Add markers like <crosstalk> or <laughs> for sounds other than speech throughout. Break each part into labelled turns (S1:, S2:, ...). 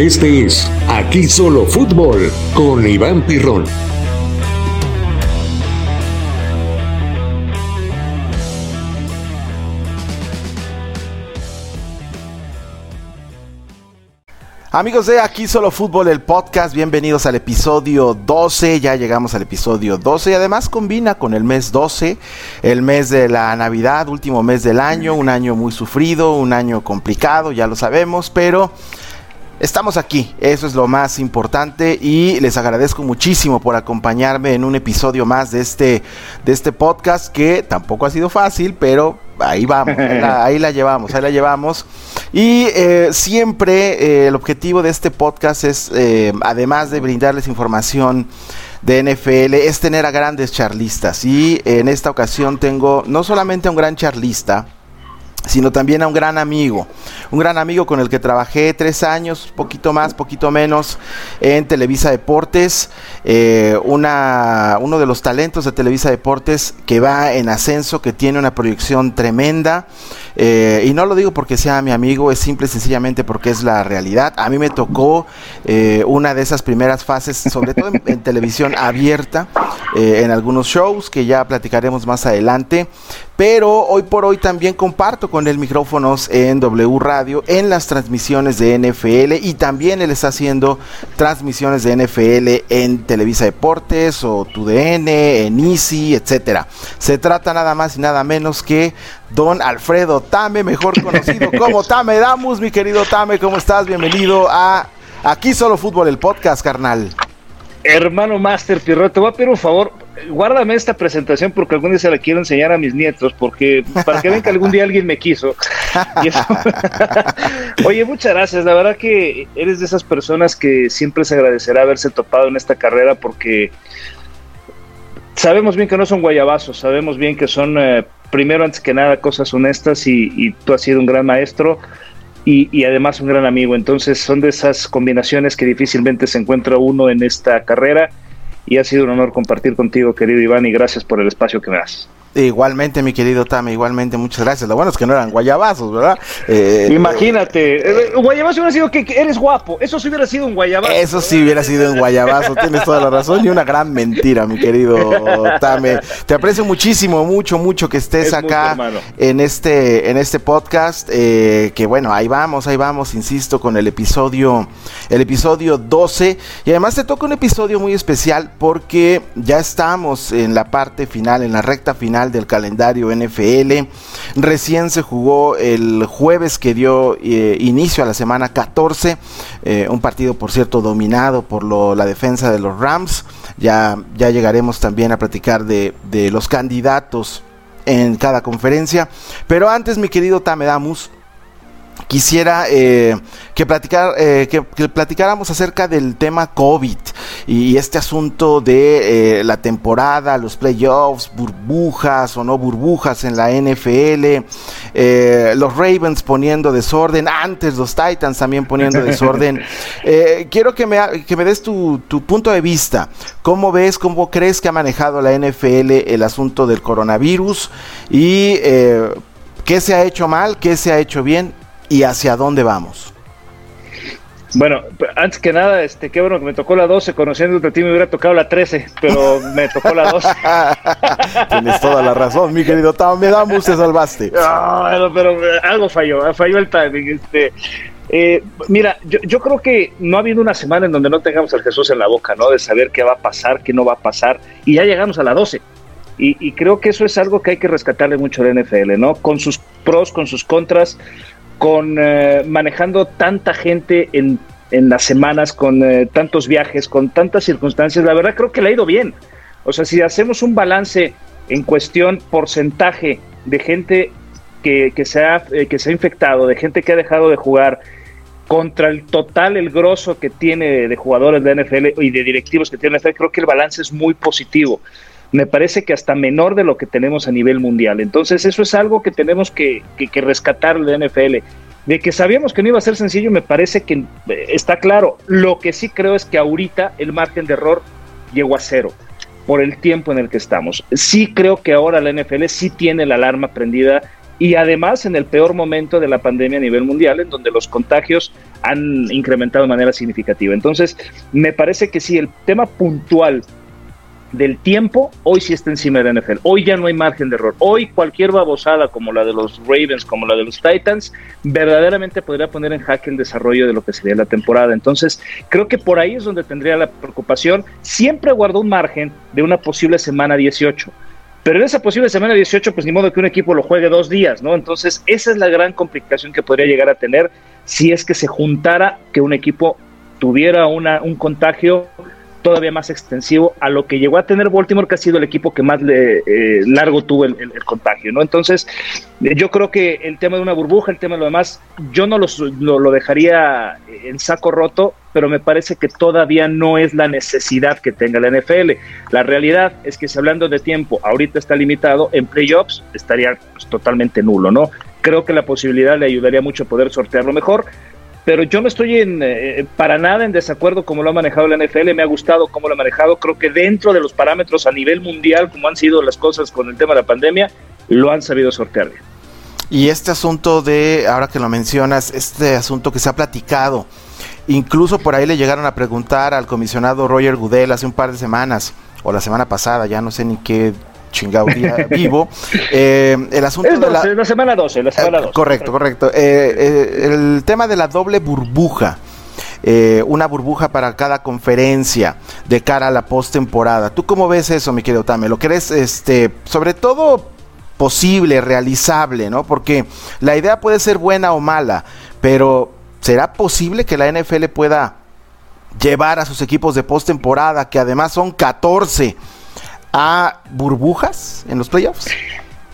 S1: Este es Aquí Solo Fútbol con Iván Pirrón.
S2: Amigos de Aquí Solo Fútbol, el podcast, bienvenidos al episodio 12, ya llegamos al episodio 12 y además combina con el mes 12, el mes de la Navidad, último mes del año, un año muy sufrido, un año complicado, ya lo sabemos, pero Estamos aquí, eso es lo más importante y les agradezco muchísimo por acompañarme en un episodio más de este, de este podcast que tampoco ha sido fácil, pero ahí vamos, ahí la, llevamos, ahí la llevamos. Y eh, siempre eh, el objetivo de este podcast es, eh, además de brindarles información de NFL, es tener a grandes charlistas. Y en esta ocasión tengo no solamente a un gran charlista, sino también a un gran amigo, un gran amigo con el que trabajé tres años, poquito más, poquito menos, en Televisa Deportes, eh, una, uno de los talentos de Televisa Deportes que va en ascenso, que tiene una proyección tremenda, eh, y no lo digo porque sea mi amigo, es simple y sencillamente porque es la realidad. A mí me tocó eh, una de esas primeras fases, sobre todo en televisión abierta, en algunos shows que ya platicaremos más adelante, pero hoy por hoy también comparto con él micrófonos en W Radio, en las transmisiones de NFL y también él está haciendo transmisiones de NFL en Televisa Deportes o TUDN, en Easy, etcétera. Se trata nada más y nada menos que don Alfredo Tame, mejor conocido como <laughs> Tame Damus. Mi querido Tame, ¿cómo estás? Bienvenido a Aquí Solo Fútbol, el podcast, carnal.
S3: Hermano Master Pirro, te voy a pedir un favor, guárdame esta presentación porque algún día se la quiero enseñar a mis nietos, porque para que vean que algún día alguien me quiso. <laughs> <laughs> Oye, muchas gracias, la verdad que eres de esas personas que siempre se agradecerá haberse topado en esta carrera porque sabemos bien que no son guayabazos, sabemos bien que son, eh, primero antes que nada, cosas honestas y, y tú has sido un gran maestro y, además un gran amigo. Entonces son de esas combinaciones que difícilmente se encuentra uno en esta carrera y ha sido un honor compartir contigo, querido Iván, y gracias por el espacio que me das.
S2: Igualmente, mi querido Tame, igualmente, muchas gracias. Lo bueno es que no eran guayabazos, ¿verdad?
S3: Eh, Imagínate, eh, guayabazo hubiera sido que, eres guapo, eso sí hubiera sido un guayabazo.
S2: Eso sí hubiera sido un guayabazo, tienes toda la razón y una gran mentira, mi querido Tame. Te aprecio muchísimo, mucho, mucho que estés acá en este, en este podcast, eh, que bueno, ahí vamos, ahí vamos, insisto, con el episodio, el episodio 12. Y además te toca un episodio muy especial porque ya estamos en la parte final, en la recta final del calendario NFL. Recién se jugó el jueves que dio eh, inicio a la semana 14, eh, un partido por cierto dominado por la defensa de los Rams. Ya, ya llegaremos también a platicar de, de los candidatos en cada conferencia. Pero antes, mi querido Tamedamus, quisiera eh, que, platicar, eh, que, platicáramos acerca del tema COVID y este asunto de eh, la temporada, los playoffs, burbujas o no burbujas en la NFL, los Ravens poniendo desorden, antes los Titans también poniendo desorden. <laughs> quiero que me, que me des tu, tu, punto de vista. ¿Cómo ves, cómo crees que ha manejado la NFL el asunto del coronavirus? Y qué se ha hecho mal, qué se ha hecho bien y hacia dónde vamos.
S3: Bueno, antes que nada, este, qué bueno que me tocó la 12, conociendo a ti me hubiera tocado la 13, pero me tocó la 12. <laughs>
S2: Tienes toda la razón, mi querido Tam, me da se salvaste. <laughs>
S3: No, pero algo falló, falló el timing. Este, eh, mira, yo, yo, creo que no ha habido una semana en donde no tengamos al Jesús en la boca, ¿no? De saber qué va a pasar, qué no va a pasar, y ya llegamos a la 12. Y, y creo que eso es algo que hay que rescatarle mucho a la NFL, ¿no? Con sus pros, con sus contras con eh, manejando tanta gente en, en las semanas, con eh, tantos viajes, con tantas circunstancias, la verdad creo que le ha ido bien. O sea, si hacemos un balance en cuestión porcentaje de gente que, que, se ha, eh, que se ha infectado, de gente que ha dejado de jugar, contra el total, el grosso que tiene de jugadores de NFL y de directivos que tiene NFL, creo que el balance es muy positivo me parece que hasta menor de lo que tenemos a nivel mundial. Entonces eso es algo que tenemos que, que, rescatar de NFL. De que sabíamos que no iba a ser sencillo, me parece que eh, está claro. Lo que sí creo es que ahorita el margen de error llegó a cero por el tiempo en el que estamos. Sí creo que ahora la NFL sí tiene la alarma prendida y además en el peor momento de la pandemia a nivel mundial, en donde los contagios han incrementado de manera significativa. Entonces, me parece que sí, el tema puntual del tiempo, hoy sí está encima de NFL. Hoy ya no hay margen de error. Hoy cualquier babosada como la de los Ravens, como la de los Titans, verdaderamente podría poner en jaque el desarrollo de lo que sería la temporada. Entonces, creo que por ahí es donde tendría la preocupación. Siempre guardó un margen de una posible semana 18. Pero en esa posible semana 18, pues ni modo que un equipo lo juegue dos días, ¿no? Entonces, esa es la gran complicación que podría llegar a tener si es que se juntara que un equipo tuviera una, un contagio todavía más extensivo a lo que llegó a tener Baltimore, que ha sido el equipo que más le, eh, largo tuvo el, contagio, ¿no? Entonces, eh, yo creo que el tema de una burbuja, el tema de lo demás, yo no lo, dejaría en saco roto, pero me parece que todavía no es la necesidad que tenga la NFL. La realidad es que si hablando de tiempo, ahorita está limitado, en playoffs estaría pues, totalmente nulo, ¿no? Creo que la posibilidad le ayudaría mucho a poder sortearlo mejor pero yo no estoy en, eh, para nada en desacuerdo como lo ha manejado la NFL, me ha gustado cómo lo ha manejado, creo que dentro de los parámetros a nivel mundial, como han sido las cosas con el tema de la pandemia, lo han sabido sortear
S2: Y este asunto de, ahora que lo mencionas, este asunto que se ha platicado, incluso por ahí le llegaron a preguntar al comisionado Roger Goodell hace un par de semanas, o la semana pasada, ya no sé ni qué chingado día <laughs> vivo. Eh, el asunto
S3: de la, semana 12, la semana 12.
S2: Eh, correcto, correcto. Eh, el tema de la doble burbuja. una burbuja para cada conferencia de cara a la postemporada. ¿Tú cómo ves eso, mi querido Tame? ¿Lo crees, este, sobre todo posible, realizable, ¿no? Porque la idea puede ser buena o mala, pero ¿será posible que la NFL pueda llevar a sus equipos de postemporada, que además son 14? A burbujas en los playoffs?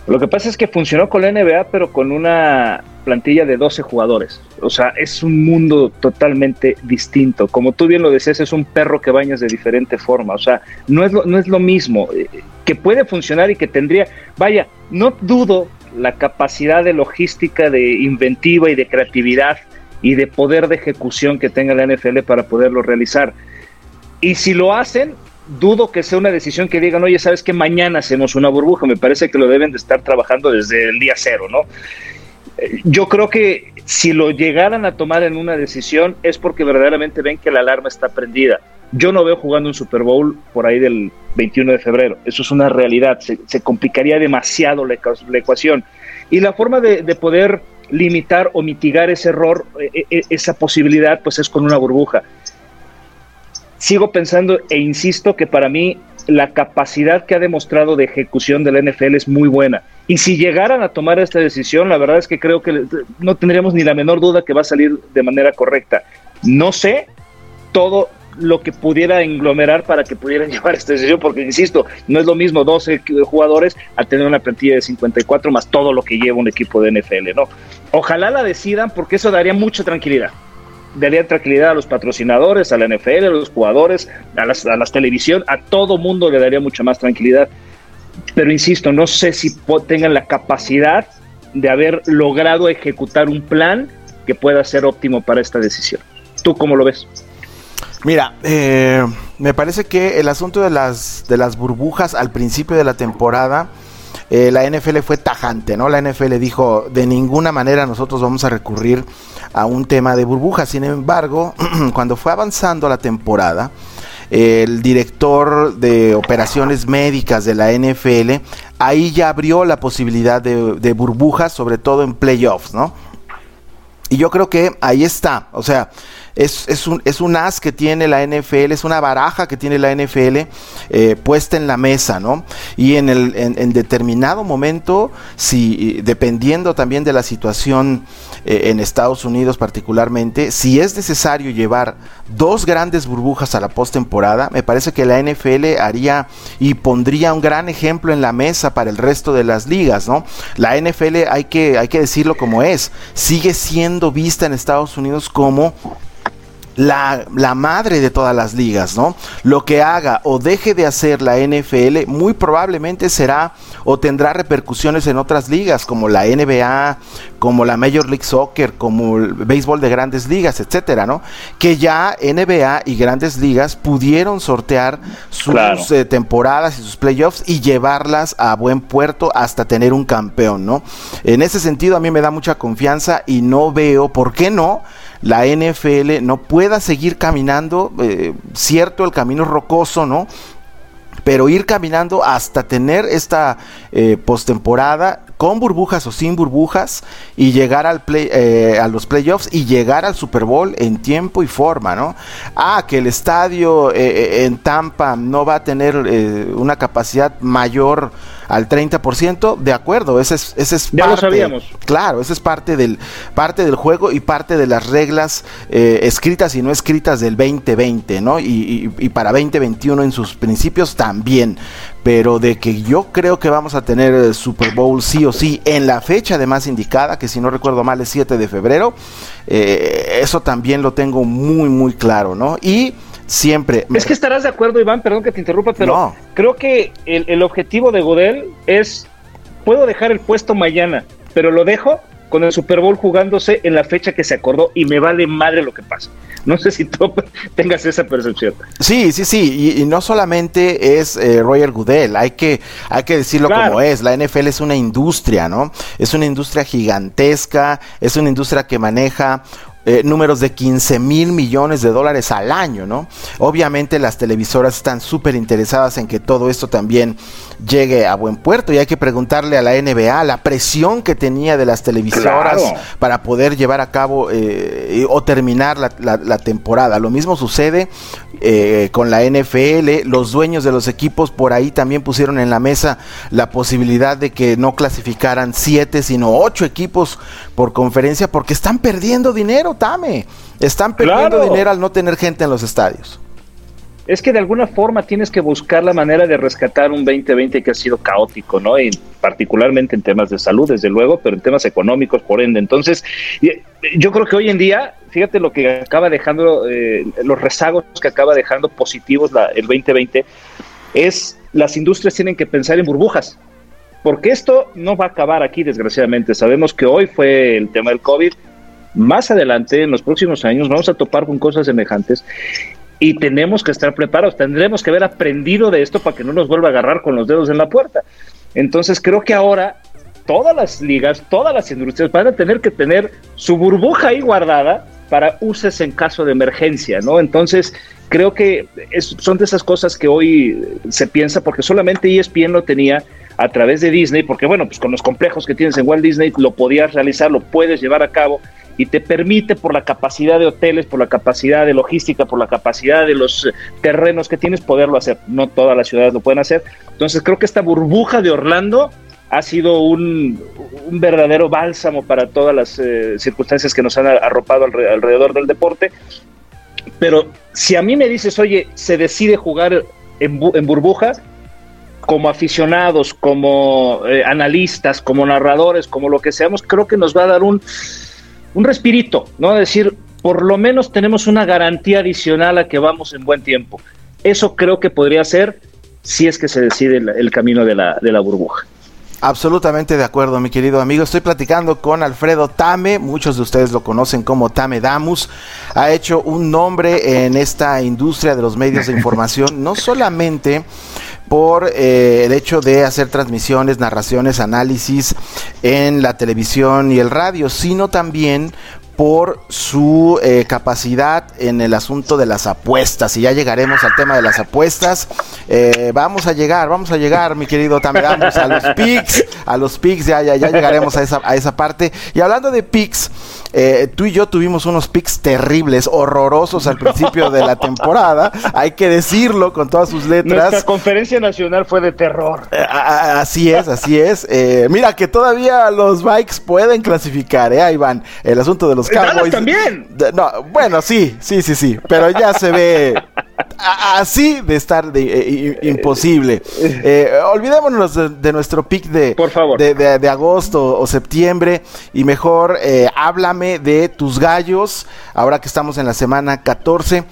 S3: Lo que pasa es que funcionó con la NBA, pero con una plantilla de 12 jugadores. O sea, es un mundo totalmente distinto. Como tú bien lo decías, es un perro que bañas de diferente forma. O sea, no es lo, no es lo mismo. Eh, que puede funcionar y que tendría. Vaya, no dudo la capacidad de logística, de inventiva y de creatividad y de poder de ejecución que tenga la NFL para poderlo realizar. Y si lo hacen, dudo que sea una decisión que digan, oye, sabes que mañana hacemos una burbuja, me parece que lo deben de estar trabajando desde el día cero, ¿no? Eh, yo creo que si lo llegaran a tomar en una decisión es porque verdaderamente ven que la alarma está prendida. Yo no veo jugando un Super Bowl por ahí del 21 de febrero. Eso es una realidad. Se, complicaría demasiado la, ecuación. Y la forma de, de, poder limitar o mitigar ese error, e, e, esa posibilidad, pues es con una burbuja sigo pensando e insisto que para mí la capacidad que ha demostrado de ejecución del NFL es muy buena. Y si llegaran a tomar esta decisión, la verdad es que creo que no tendríamos ni la menor duda que va a salir de manera correcta. No sé todo lo que pudiera englomerar para que pudieran <laughs> llevar esta decisión, porque insisto, no es lo mismo 12 jugadores a tener una plantilla de 54 más todo lo que lleva un equipo de NFL, ¿no? Ojalá la decidan porque eso daría mucha tranquilidad daría tranquilidad a los patrocinadores, a la NFL, a los jugadores, a las, a las televisión, a todo mundo le daría mucha más tranquilidad. Pero insisto, no sé si tengan la capacidad de haber logrado ejecutar un plan que pueda ser óptimo para esta decisión. ¿Tú cómo lo ves?
S2: Mira, eh, me parece que el asunto de las, de las burbujas al principio de la temporada, eh, la NFL fue tajante, ¿no? La NFL dijo, de ninguna manera nosotros vamos a recurrir a un tema de burbujas. Sin embargo, <clears throat> cuando fue avanzando la temporada, el director de operaciones médicas de la NFL, ahí ya abrió la posibilidad de, de burbujas, sobre todo en playoffs, ¿no? Y yo creo que ahí está, o sea, es, un, es un as que tiene la NFL, es una baraja que tiene la NFL eh, puesta en la mesa, ¿no? Y en, el, en, determinado momento, si dependiendo también de la situación eh, en Estados Unidos particularmente, si es necesario llevar dos grandes burbujas a la postemporada, me parece que la NFL haría y pondría un gran ejemplo en la mesa para el resto de las ligas, ¿no? La NFL hay que, hay que decirlo como es, sigue siendo vista en Estados Unidos como la, la, madre de todas las ligas, ¿no? Lo que haga o deje de hacer la NFL muy probablemente será o tendrá repercusiones en otras ligas como la NBA, como la Major League Soccer, como el béisbol de grandes ligas, etcétera, ¿no? Que ya NBA y grandes ligas pudieron sortear sus eh, temporadas y sus playoffs y llevarlas a buen puerto hasta tener un campeón, ¿no? En ese sentido a mí me da mucha confianza y no veo por qué no la NFL no pueda seguir caminando, eh, cierto, el camino rocoso, ¿no? Pero ir caminando hasta tener esta eh, postemporada con burbujas o sin burbujas y llegar al play, eh, a los playoffs y llegar al Super Bowl en tiempo y forma, ¿no? Ah, que el estadio en Tampa no va a tener una capacidad mayor al 30%, de acuerdo, ese es, ese es
S3: ya parte, lo sabíamos.
S2: Claro, ese es parte del, parte del juego y parte de las reglas eh, escritas y no escritas del 2020, ¿no? Y, y, para 2021 en sus principios también. Pero de que yo creo que vamos a tener el Super Bowl sí o sí en la fecha además indicada, que si no recuerdo mal es 7 de febrero, eh, eso también lo tengo muy, muy claro, ¿no? Y siempre.
S3: Es que estarás de acuerdo, Iván, perdón que te interrumpa, pero creo que el, el, objetivo de Godel es, puedo dejar el puesto mañana, pero lo dejo con el Super Bowl jugándose en la fecha que se acordó y me vale madre lo que pasa. No sé si tú <laughs> tengas esa percepción.
S2: Sí, sí, sí, y, y no solamente es eh, Roger Goodell, hay que, hay que decirlo claro. como es, la NFL es una industria, ¿no? Es una industria gigantesca, es una industria que maneja eh, números de 15 mil millones de dólares al año, ¿no? Obviamente las televisoras están súper interesadas en que todo esto también llegue a buen puerto y hay que preguntarle a la NBA la presión que tenía de las televisoras claro. para poder llevar a cabo eh, o terminar la, la, la, temporada. Lo mismo sucede eh, con la NFL, los dueños de los equipos por ahí también pusieron en la mesa la posibilidad de que no clasificaran siete, sino ocho equipos por conferencia porque están perdiendo dinero, Tame. Están perdiendo claro. dinero al no tener gente en los estadios
S3: es que de alguna forma tienes que buscar la manera de rescatar un 2020 que ha sido caótico, ¿no? Y particularmente en temas de salud, desde luego, pero en temas económicos, por ende. Entonces, yo creo que hoy en día, fíjate lo que acaba dejando, eh, los rezagos que acaba dejando positivos la, el 2020, es las industrias tienen que pensar en burbujas. Porque esto no va a acabar aquí, desgraciadamente. Sabemos que hoy fue el tema del COVID, más adelante, en los próximos años, vamos a topar con cosas semejantes y tenemos que estar preparados, tendremos que haber aprendido de esto para que no nos vuelva a agarrar con los dedos en la puerta. Entonces creo que ahora todas las ligas, todas las industrias van a tener que tener su burbuja ahí guardada para uses en caso de emergencia, ¿no? Entonces creo que es, son de esas cosas que hoy se piensa porque solamente ESPN lo tenía a través de Disney, porque bueno, pues con los complejos que tienes en Walt Disney lo podías realizar, lo puedes llevar a cabo y te permite por la capacidad de hoteles, por la capacidad de logística, por la capacidad de los terrenos que tienes, poderlo hacer. No todas las ciudades lo pueden hacer. Entonces creo que esta burbuja de Orlando ha sido un, verdadero bálsamo para todas las eh, circunstancias que nos han arropado alrededor, del deporte. Pero si a mí me dices, oye, se decide jugar en, bu en burbuja, como aficionados, como eh, analistas, como narradores, como lo que seamos, creo que nos va a dar un, un respirito, ¿no? Decir, por lo menos tenemos una garantía adicional a que vamos en buen tiempo. Eso creo que podría ser si es que se decide el, camino de la, de la burbuja.
S2: Absolutamente de acuerdo, mi querido amigo. Estoy platicando con Alfredo Tame, muchos de ustedes lo conocen como Tame Damus. Ha hecho un nombre en esta industria de los medios de información, no solamente por eh, el hecho de hacer transmisiones, narraciones, análisis en la televisión y el radio, sino también por su eh, capacidad en el asunto de las apuestas. Y ya llegaremos al tema de las apuestas. Eh, vamos a llegar, vamos a llegar, mi querido Tameramos, a los <laughs> picks, a los picks, ya, ya, ya llegaremos a esa, a esa parte. Y hablando de picks, eh, tú y yo tuvimos unos picks terribles, horrorosos al principio de la <laughs> temporada. Hay que decirlo con todas sus letras.
S3: Nuestra conferencia nacional fue de terror.
S2: Eh, así es, así es. Eh, mira que todavía los bikes pueden clasificar, ¿eh? Ahí van. El asunto de los Cowboys.
S3: también.
S2: No, bueno, sí, sí, sí, sí. Pero ya se ve así de estar de, eh, imposible. Eh, olvidémonos de, nuestro pick de,
S3: Por favor.
S2: de, agosto o septiembre y mejor eh, háblame de tus gallos, ahora que estamos en la semana 14.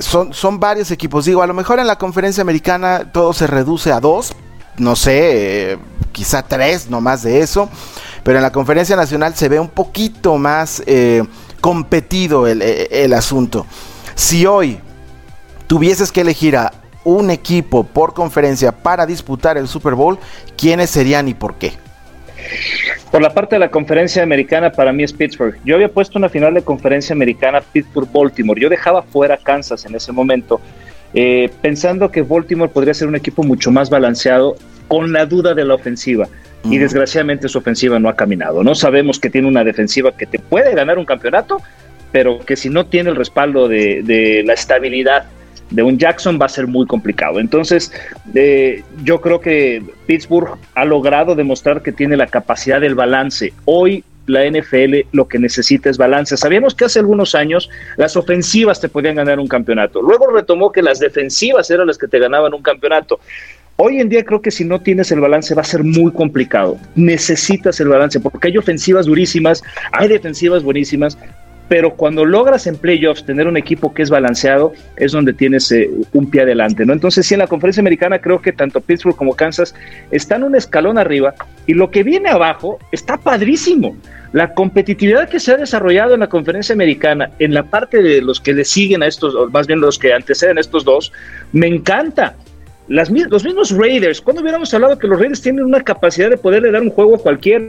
S2: son, son varios equipos. Digo, a lo mejor en la conferencia americana todo se reduce a dos, no sé, quizá tres, no más de eso. Pero en la conferencia nacional se ve un poquito más competido el, el asunto. Si hoy tuvieses que elegir a un equipo por conferencia para disputar el Super Bowl, ¿quiénes serían y por qué?
S3: Por la parte de la conferencia americana, para mí es Pittsburgh. Yo había puesto una final de conferencia americana Pittsburgh-Baltimore. Yo dejaba fuera Kansas en ese momento, eh, pensando que Baltimore podría ser un equipo mucho más balanceado, con la duda de la ofensiva. Y desgraciadamente su ofensiva no ha caminado. No sabemos que tiene una defensiva que te puede ganar un campeonato, pero que si no tiene el respaldo de, la estabilidad de un Jackson va a ser muy complicado. Entonces, eh, yo creo que Pittsburgh ha logrado demostrar que tiene la capacidad del balance. Hoy la NFL lo que necesita es balance. Sabíamos que hace algunos años las ofensivas te podían ganar un campeonato. Luego retomó que las defensivas eran las que te ganaban un campeonato. Hoy en día creo que si no tienes el balance va a ser muy complicado. Necesitas el balance porque hay ofensivas durísimas, hay defensivas buenísimas, pero cuando logras en playoffs tener un equipo que es balanceado, es donde tienes eh, un pie adelante, ¿no? Entonces, sí, en la conferencia americana creo que tanto Pittsburgh como Kansas están un escalón arriba y lo que viene abajo está padrísimo. La competitividad que se ha desarrollado en la conferencia americana, en la parte de los que le siguen a estos, o más bien los que anteceden a estos dos, me encanta. Los mismos Raiders, cuando hubiéramos hablado que los Raiders tienen una capacidad de poderle dar un juego a cualquiera?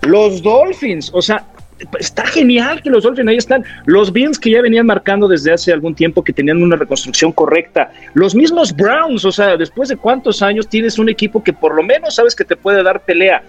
S3: Los Dolphins, o sea, está genial que los Dolphins ahí están. Los Bills que ya venían marcando desde hace algún tiempo que tenían una reconstrucción correcta. Los mismos Browns, o sea, después de cuántos años tienes un equipo que por lo menos sabes que te puede dar pelea.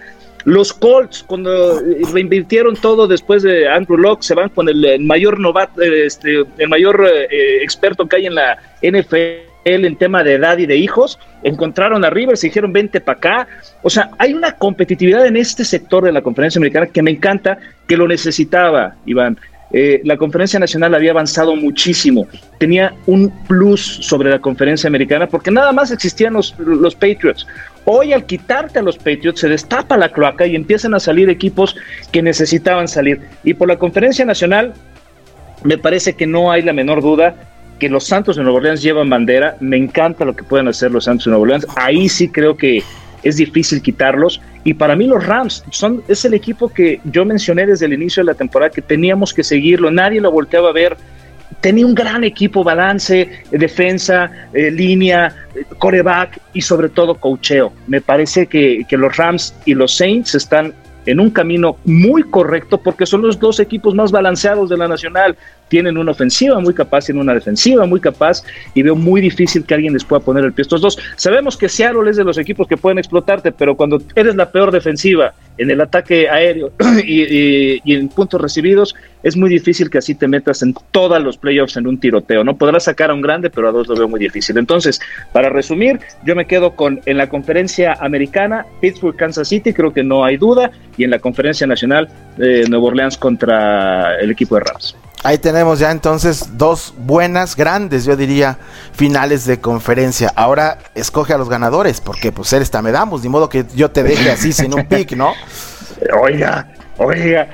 S3: Los Colts, cuando reinvirtieron todo después de Andrew Locke, se van con el, mayor novato, este, el mayor eh, experto que hay en la NFL él en tema de edad y de hijos, encontraron a Rivers y dijeron vente para acá. O sea, hay una competitividad en este sector de la conferencia americana que me encanta, que lo necesitaba, Iván. Eh, la conferencia nacional había avanzado muchísimo, tenía un plus sobre la conferencia americana porque nada más existían los, los Patriots. Hoy al quitarte a los Patriots se destapa la cloaca y empiezan a salir equipos que necesitaban salir. Y por la conferencia nacional me parece que no hay la menor duda que los Santos de Nueva Orleans llevan bandera. Me encanta lo que pueden hacer los Santos de Nueva Orleans. Ahí sí creo que es difícil quitarlos. Y para mí los Rams son, es el equipo que yo mencioné desde el inicio de la temporada que teníamos que seguirlo. Nadie lo volteaba a ver. Tenía un gran equipo, balance, defensa, eh, línea, coreback y sobre todo cocheo. Me parece que los Rams y los Saints están en un camino muy correcto porque son los dos equipos más balanceados de la nacional tienen una ofensiva muy capaz, tienen una defensiva muy capaz y veo muy difícil que alguien les pueda poner el pie a estos dos. Sabemos que Seattle es de los equipos que pueden explotarte, pero cuando eres la peor defensiva en el ataque aéreo <clears throat> y, en puntos recibidos, es muy difícil que así te metas en todos los playoffs en un tiroteo. No podrás sacar a un grande, pero a dos lo veo muy difícil. Entonces, para resumir, yo me quedo con en la conferencia americana, Pittsburgh, Kansas City, creo que no hay duda, y en la conferencia nacional, eh, Nueva Orleans contra el equipo de Rams.
S2: Ahí tenemos ya entonces dos buenas, grandes, yo diría, finales de conferencia. Ahora escoge a los ganadores, porque pues eres damos, ni modo que yo te deje así sin un pick, ¿no? <laughs>
S3: Oiga, oiga,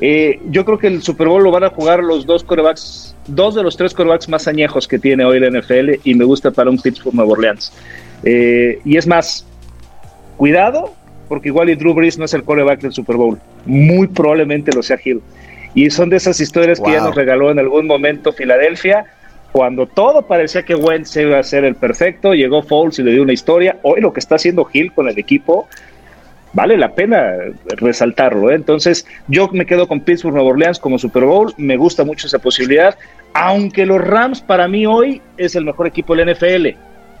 S3: eh, yo creo que el Super Bowl lo van a jugar los dos corebacks, dos de los tres corebacks más añejos que tiene hoy la NFL y me gusta para un Pittsburgh Nueva Orleans. Eh, y es más, cuidado, porque igual y Drew Brees no es el coreback del Super Bowl, muy probablemente lo sea Hill. Y son de esas historias que ya nos regaló en algún momento Filadelfia, cuando todo parecía que Wentz iba a ser el perfecto, llegó Foles y le dio una historia. Hoy lo que está haciendo Hill con el equipo, vale la pena resaltarlo. ¿eh? Entonces, yo me quedo con Pittsburgh Nueva Orleans como Super Bowl. Me gusta mucho esa posibilidad. Aunque los Rams para mí hoy es el mejor equipo del NFL.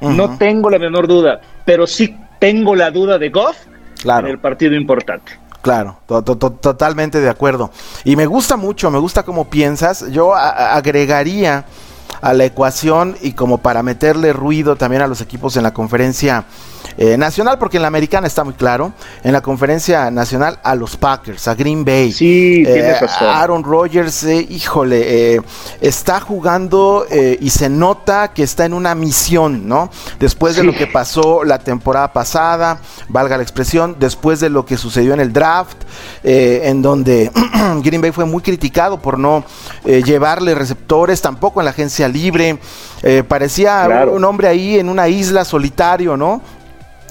S3: No tengo la menor duda, pero sí tengo la duda de Goff en el partido importante.
S2: Claro, totalmente de acuerdo. Y me gusta mucho, me gusta cómo piensas. Yo agregaría a la ecuación y como para meterle ruido también a los equipos en la conferencia eh, nacional, porque en la americana está muy claro, en la conferencia nacional a los Packers, a Green Bay.
S3: Sí,
S2: eh, Aaron Rodgers, eh, híjole, está jugando y se nota que está en una misión, ¿no? Después de lo que pasó la temporada pasada, valga la expresión, después de lo que sucedió en el draft, en donde <clears throat> Green Bay fue muy criticado por no llevarle receptores, tampoco en la agencia libre. parecía un hombre ahí en una isla solitario, ¿no?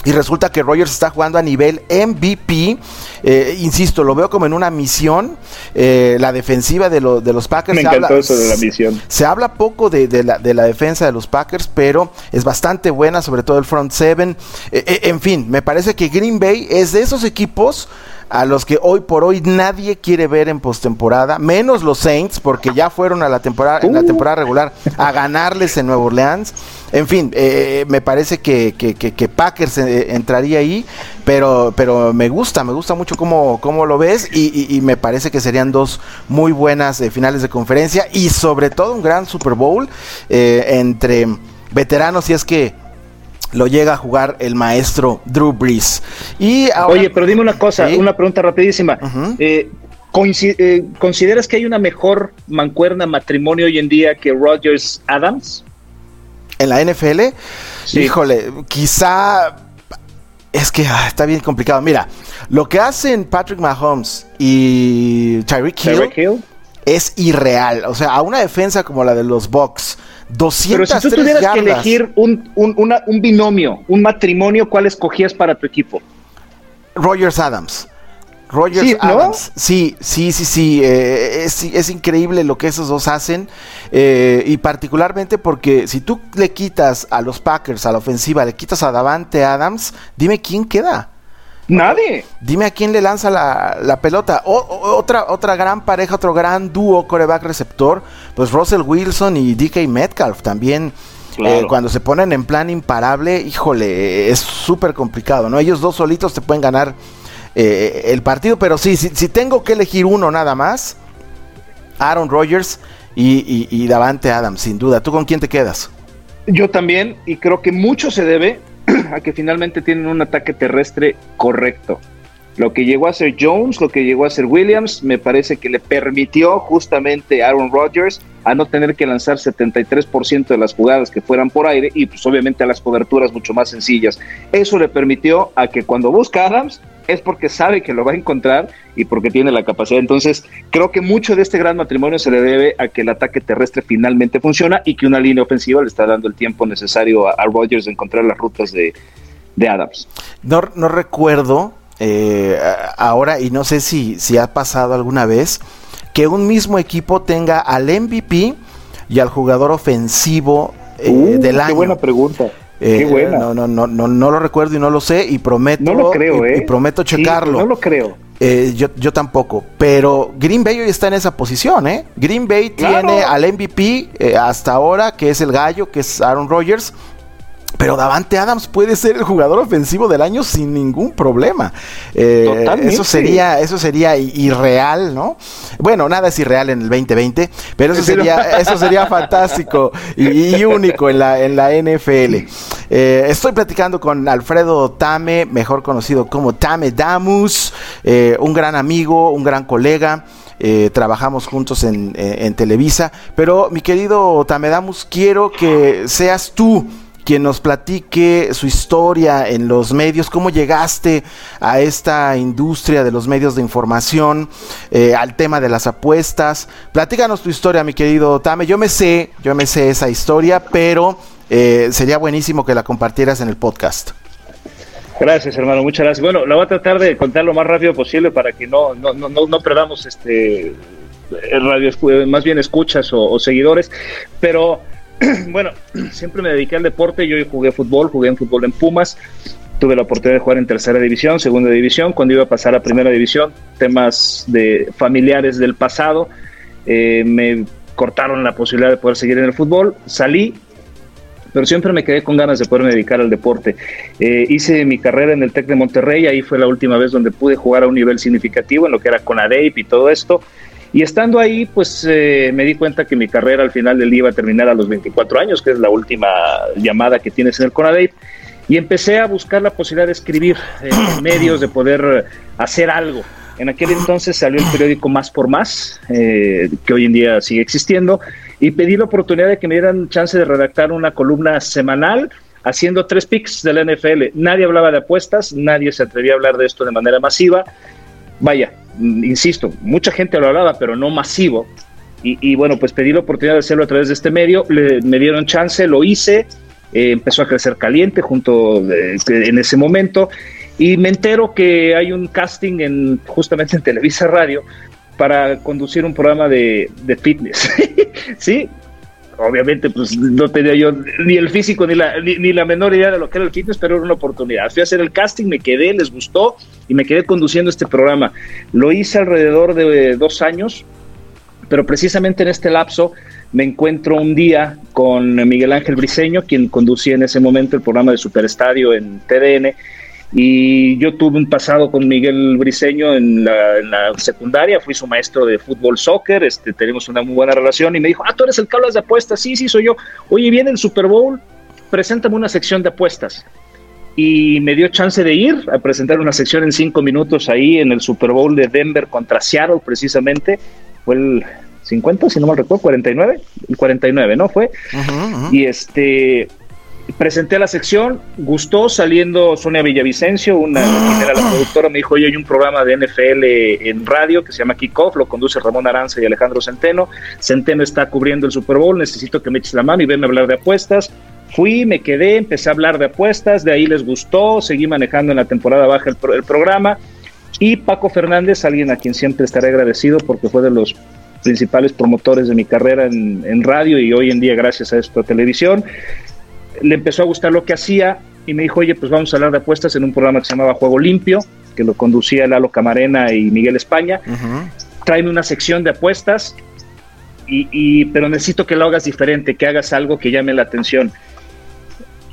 S2: Y resulta que Rogers está jugando a nivel MVP. Eh, insisto, lo veo como en una misión. Eh, la defensiva de, de, los Packers.
S3: Me encantó eso de la misión.
S2: Se habla poco de, la, de, la, defensa de los Packers, pero es bastante buena, sobre todo el front seven. Eh, en fin, me parece que Green Bay es de esos equipos a los que hoy por hoy nadie quiere ver en postemporada, menos los Saints, porque ya fueron a la temporada, en la uh. temporada regular a ganarles en Nueva Orleans. En fin, eh, me parece que, que, Packers eh, entraría ahí, pero, pero me gusta, me gusta mucho cómo, cómo lo ves y, me parece que serían dos muy buenas eh, finales de conferencia y sobre todo un gran Super Bowl entre veteranos y es que lo llega a jugar el maestro Drew Brees. Y
S3: Oye, pero dime una cosa, una pregunta rapidísima. ¿Consideras que hay una mejor mancuerna matrimonio hoy en día que Rogers Adams?
S2: en la NFL, híjole, quizá es que ah, está bien complicado. Mira, lo que hacen Patrick Mahomes y Tyreek Hill, es irreal. O sea, a una defensa como la de los Bucks, 200 Pero
S3: si tú tuvieras que elegir un, un binomio, un matrimonio, ¿cuál escogías para tu equipo?
S2: Rogers Adams. Rogers sí, Adams. Sí, sí, sí, sí. Eh, es, increíble lo que esos dos hacen. Eh, y particularmente porque si tú le quitas a los Packers a la ofensiva, le quitas a Davante Adams, dime quién queda.
S3: Nadie.
S2: Dime a quién le lanza la, pelota. otra, otra gran pareja, otro gran dúo coreback receptor, pues Russell Wilson y DK Metcalf también. Eh, cuando se ponen en plan imparable, híjole, es súper complicado, ¿no? Ellos dos solitos te pueden ganar eh, el partido. Pero sí, si, tengo que elegir uno nada más, Aaron Rodgers y, Davante Adams, sin duda. ¿Tú con quién te quedas?
S3: Yo también, y creo que mucho se debe <clears throat> a que finalmente tienen un ataque terrestre correcto. Lo que llegó a ser Jones, lo que llegó a ser Williams, me parece que le permitió justamente a Aaron Rodgers a no tener que lanzar 73% de las jugadas que fueran por aire y pues obviamente a las coberturas mucho más sencillas. Eso le permitió a que cuando busca Adams es porque sabe que lo va a encontrar y porque tiene la capacidad. Entonces, creo que mucho de este gran matrimonio se le debe a que el ataque terrestre finalmente funciona y que una línea ofensiva le está dando el tiempo necesario a, Rodgers de encontrar las rutas de, Adams.
S2: No, no recuerdo eh, ahora, y no sé si, si ha pasado alguna vez, que un mismo equipo tenga al MVP y al jugador ofensivo eh, uh, del año.
S3: Qué buena pregunta.
S2: Eh, no, no, no, no, no lo recuerdo y no lo sé y prometo,
S3: no lo creo,
S2: y, ¿eh? prometo checarlo.
S3: no lo creo.
S2: Eh, yo, yo tampoco, pero Green Bay hoy está en esa posición, ¿eh? Green Bay tiene al MVP hasta ahora, que es el gallo, que es Aaron Rodgers, pero Davante Adams puede ser el jugador ofensivo del año sin ningún problema. Eh, eso sería, eso sería irreal, ¿no? Bueno, nada es irreal en el 2020, pero eso sería, eso sería fantástico y, único en la, en la NFL. Eh, estoy platicando con Alfredo Tame, mejor conocido como Tame Damus, eh, un gran amigo, un gran colega. trabajamos juntos en, en Televisa, pero mi querido Tame Damus, quiero que seas tú quien nos platique su historia en los medios, cómo llegaste a esta industria de los medios de información, eh, al tema de las apuestas. Platícanos tu historia, mi querido Tame. Yo me sé, yo me sé esa historia, pero eh, sería buenísimo que la compartieras en el podcast.
S3: Gracias, hermano, muchas gracias. Bueno, la voy a tratar de contar lo más rápido posible para que no, no, no, perdamos este radio, más bien escuchas o seguidores, pero <clears throat> bueno, siempre me dediqué al deporte, yo jugué fútbol, jugué en fútbol en Pumas, tuve la oportunidad de jugar en tercera división, segunda división, cuando iba a pasar a primera división, temas de familiares del pasado, eh, me cortaron la posibilidad de poder seguir en el fútbol, salí, pero siempre me quedé con ganas de poderme dedicar al deporte. Eh, hice mi carrera en el TEC de Monterrey, ahí fue la última vez donde pude jugar a un nivel significativo en lo que era con ADEIP y todo esto. Y estando ahí, pues eh, me di cuenta que mi carrera al final del día iba a terminar a los 24 años, que es la última llamada que tienes en el CONADEIP. y empecé a buscar la posibilidad de escribir en medios, de poder hacer algo. En aquel entonces salió el periódico Más por Más, eh, que hoy en día sigue existiendo, y pedí la oportunidad de que me dieran chance de redactar una columna semanal haciendo tres picks de la NFL. Nadie hablaba de apuestas, nadie se atrevía a hablar de esto de manera masiva. Vaya, insisto, mucha gente lo hablaba, pero no masivo. Y, bueno, pues pedí la oportunidad de hacerlo a través de este medio, me dieron chance, lo hice, eh, empezó a crecer caliente junto en ese momento y me entero que hay un casting en justamente en Televisa Radio para conducir un programa de, de fitness. <laughs> sí, obviamente pues no tenía yo ni el físico ni la, ni, la menor idea de lo que era el fitness, pero era una oportunidad. Fui a hacer el casting, me quedé, les gustó y me quedé conduciendo este programa. Lo hice alrededor de dos años, pero precisamente en este lapso me encuentro un día con Miguel Ángel Briseño, quien conducía en ese momento el programa de Superestadio en TDN, y yo tuve un pasado con Miguel Briseño en la, secundaria, fui su maestro de fútbol soccer, este, tenemos una muy buena relación y me dijo, ah, tú eres el que hablas de apuestas, sí, sí, soy yo. Oye, viene el Super Bowl, preséntame una sección de apuestas. Y me dio chance de ir a presentar una sección en cinco minutos ahí en el Super Bowl de Denver contra Seattle, precisamente. Fue el 50, si no mal recuerdo, 49, el 49, ¿no? Fue. Y este, presenté la sección, gustó saliendo Sonia Villavicencio, una productora, me dijo, oye, hay un programa de NFL en radio que se llama Kickoff, lo conduce Ramón Aranza y Alejandro Centeno, Centeno está cubriendo el Super Bowl, necesito que me eches la mano y venme a hablar de apuestas. Fui, me quedé, empecé a hablar de apuestas, de ahí les gustó, seguí manejando en la temporada baja el, programa. Y Paco Fernández, alguien a quien siempre estaré agradecido porque fue de los principales promotores de mi carrera en, en, radio y hoy en día gracias a esto a televisión le empezó a gustar lo que hacía y me dijo, oye, pues vamos a hablar de apuestas en un programa que se llamaba Juego Limpio, que lo conducía Lalo Camarena y Miguel España. Tráeme una sección de apuestas, y, pero necesito que lo hagas diferente, que hagas algo que llame la atención.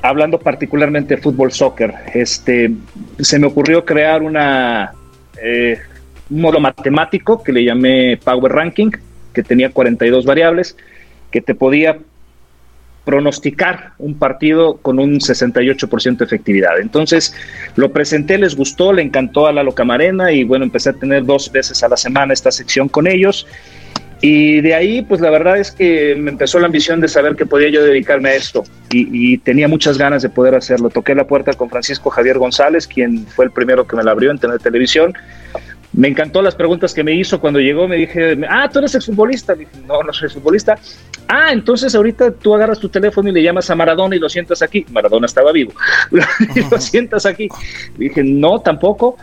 S3: Hablando particularmente de fútbol soccer, este, se me ocurrió crear una, eh, un modo matemático que le llamé Power Ranking, que tenía 42 variables, que te podía pronosticar un partido con un 68% de efectividad. Entonces lo presenté, les gustó, le encantó a Lalo Camarena y bueno, empecé a tener dos veces a la semana esta sección con ellos. Y de ahí, pues la verdad es que me empezó la ambición de saber que podía yo dedicarme a esto y, tenía muchas ganas de poder hacerlo. Toqué la puerta con Francisco Javier González, quien fue el primero que me la abrió en tener televisión me encantó las preguntas que me hizo cuando llegó. Me dije, ah, tú eres exfutbolista. Dije, no, no soy futbolista. Ah, entonces ahorita tú agarras tu teléfono y le llamas a Maradona y lo sientas aquí. Maradona estaba vivo. <laughs> y lo sientas aquí. Dije, no, tampoco.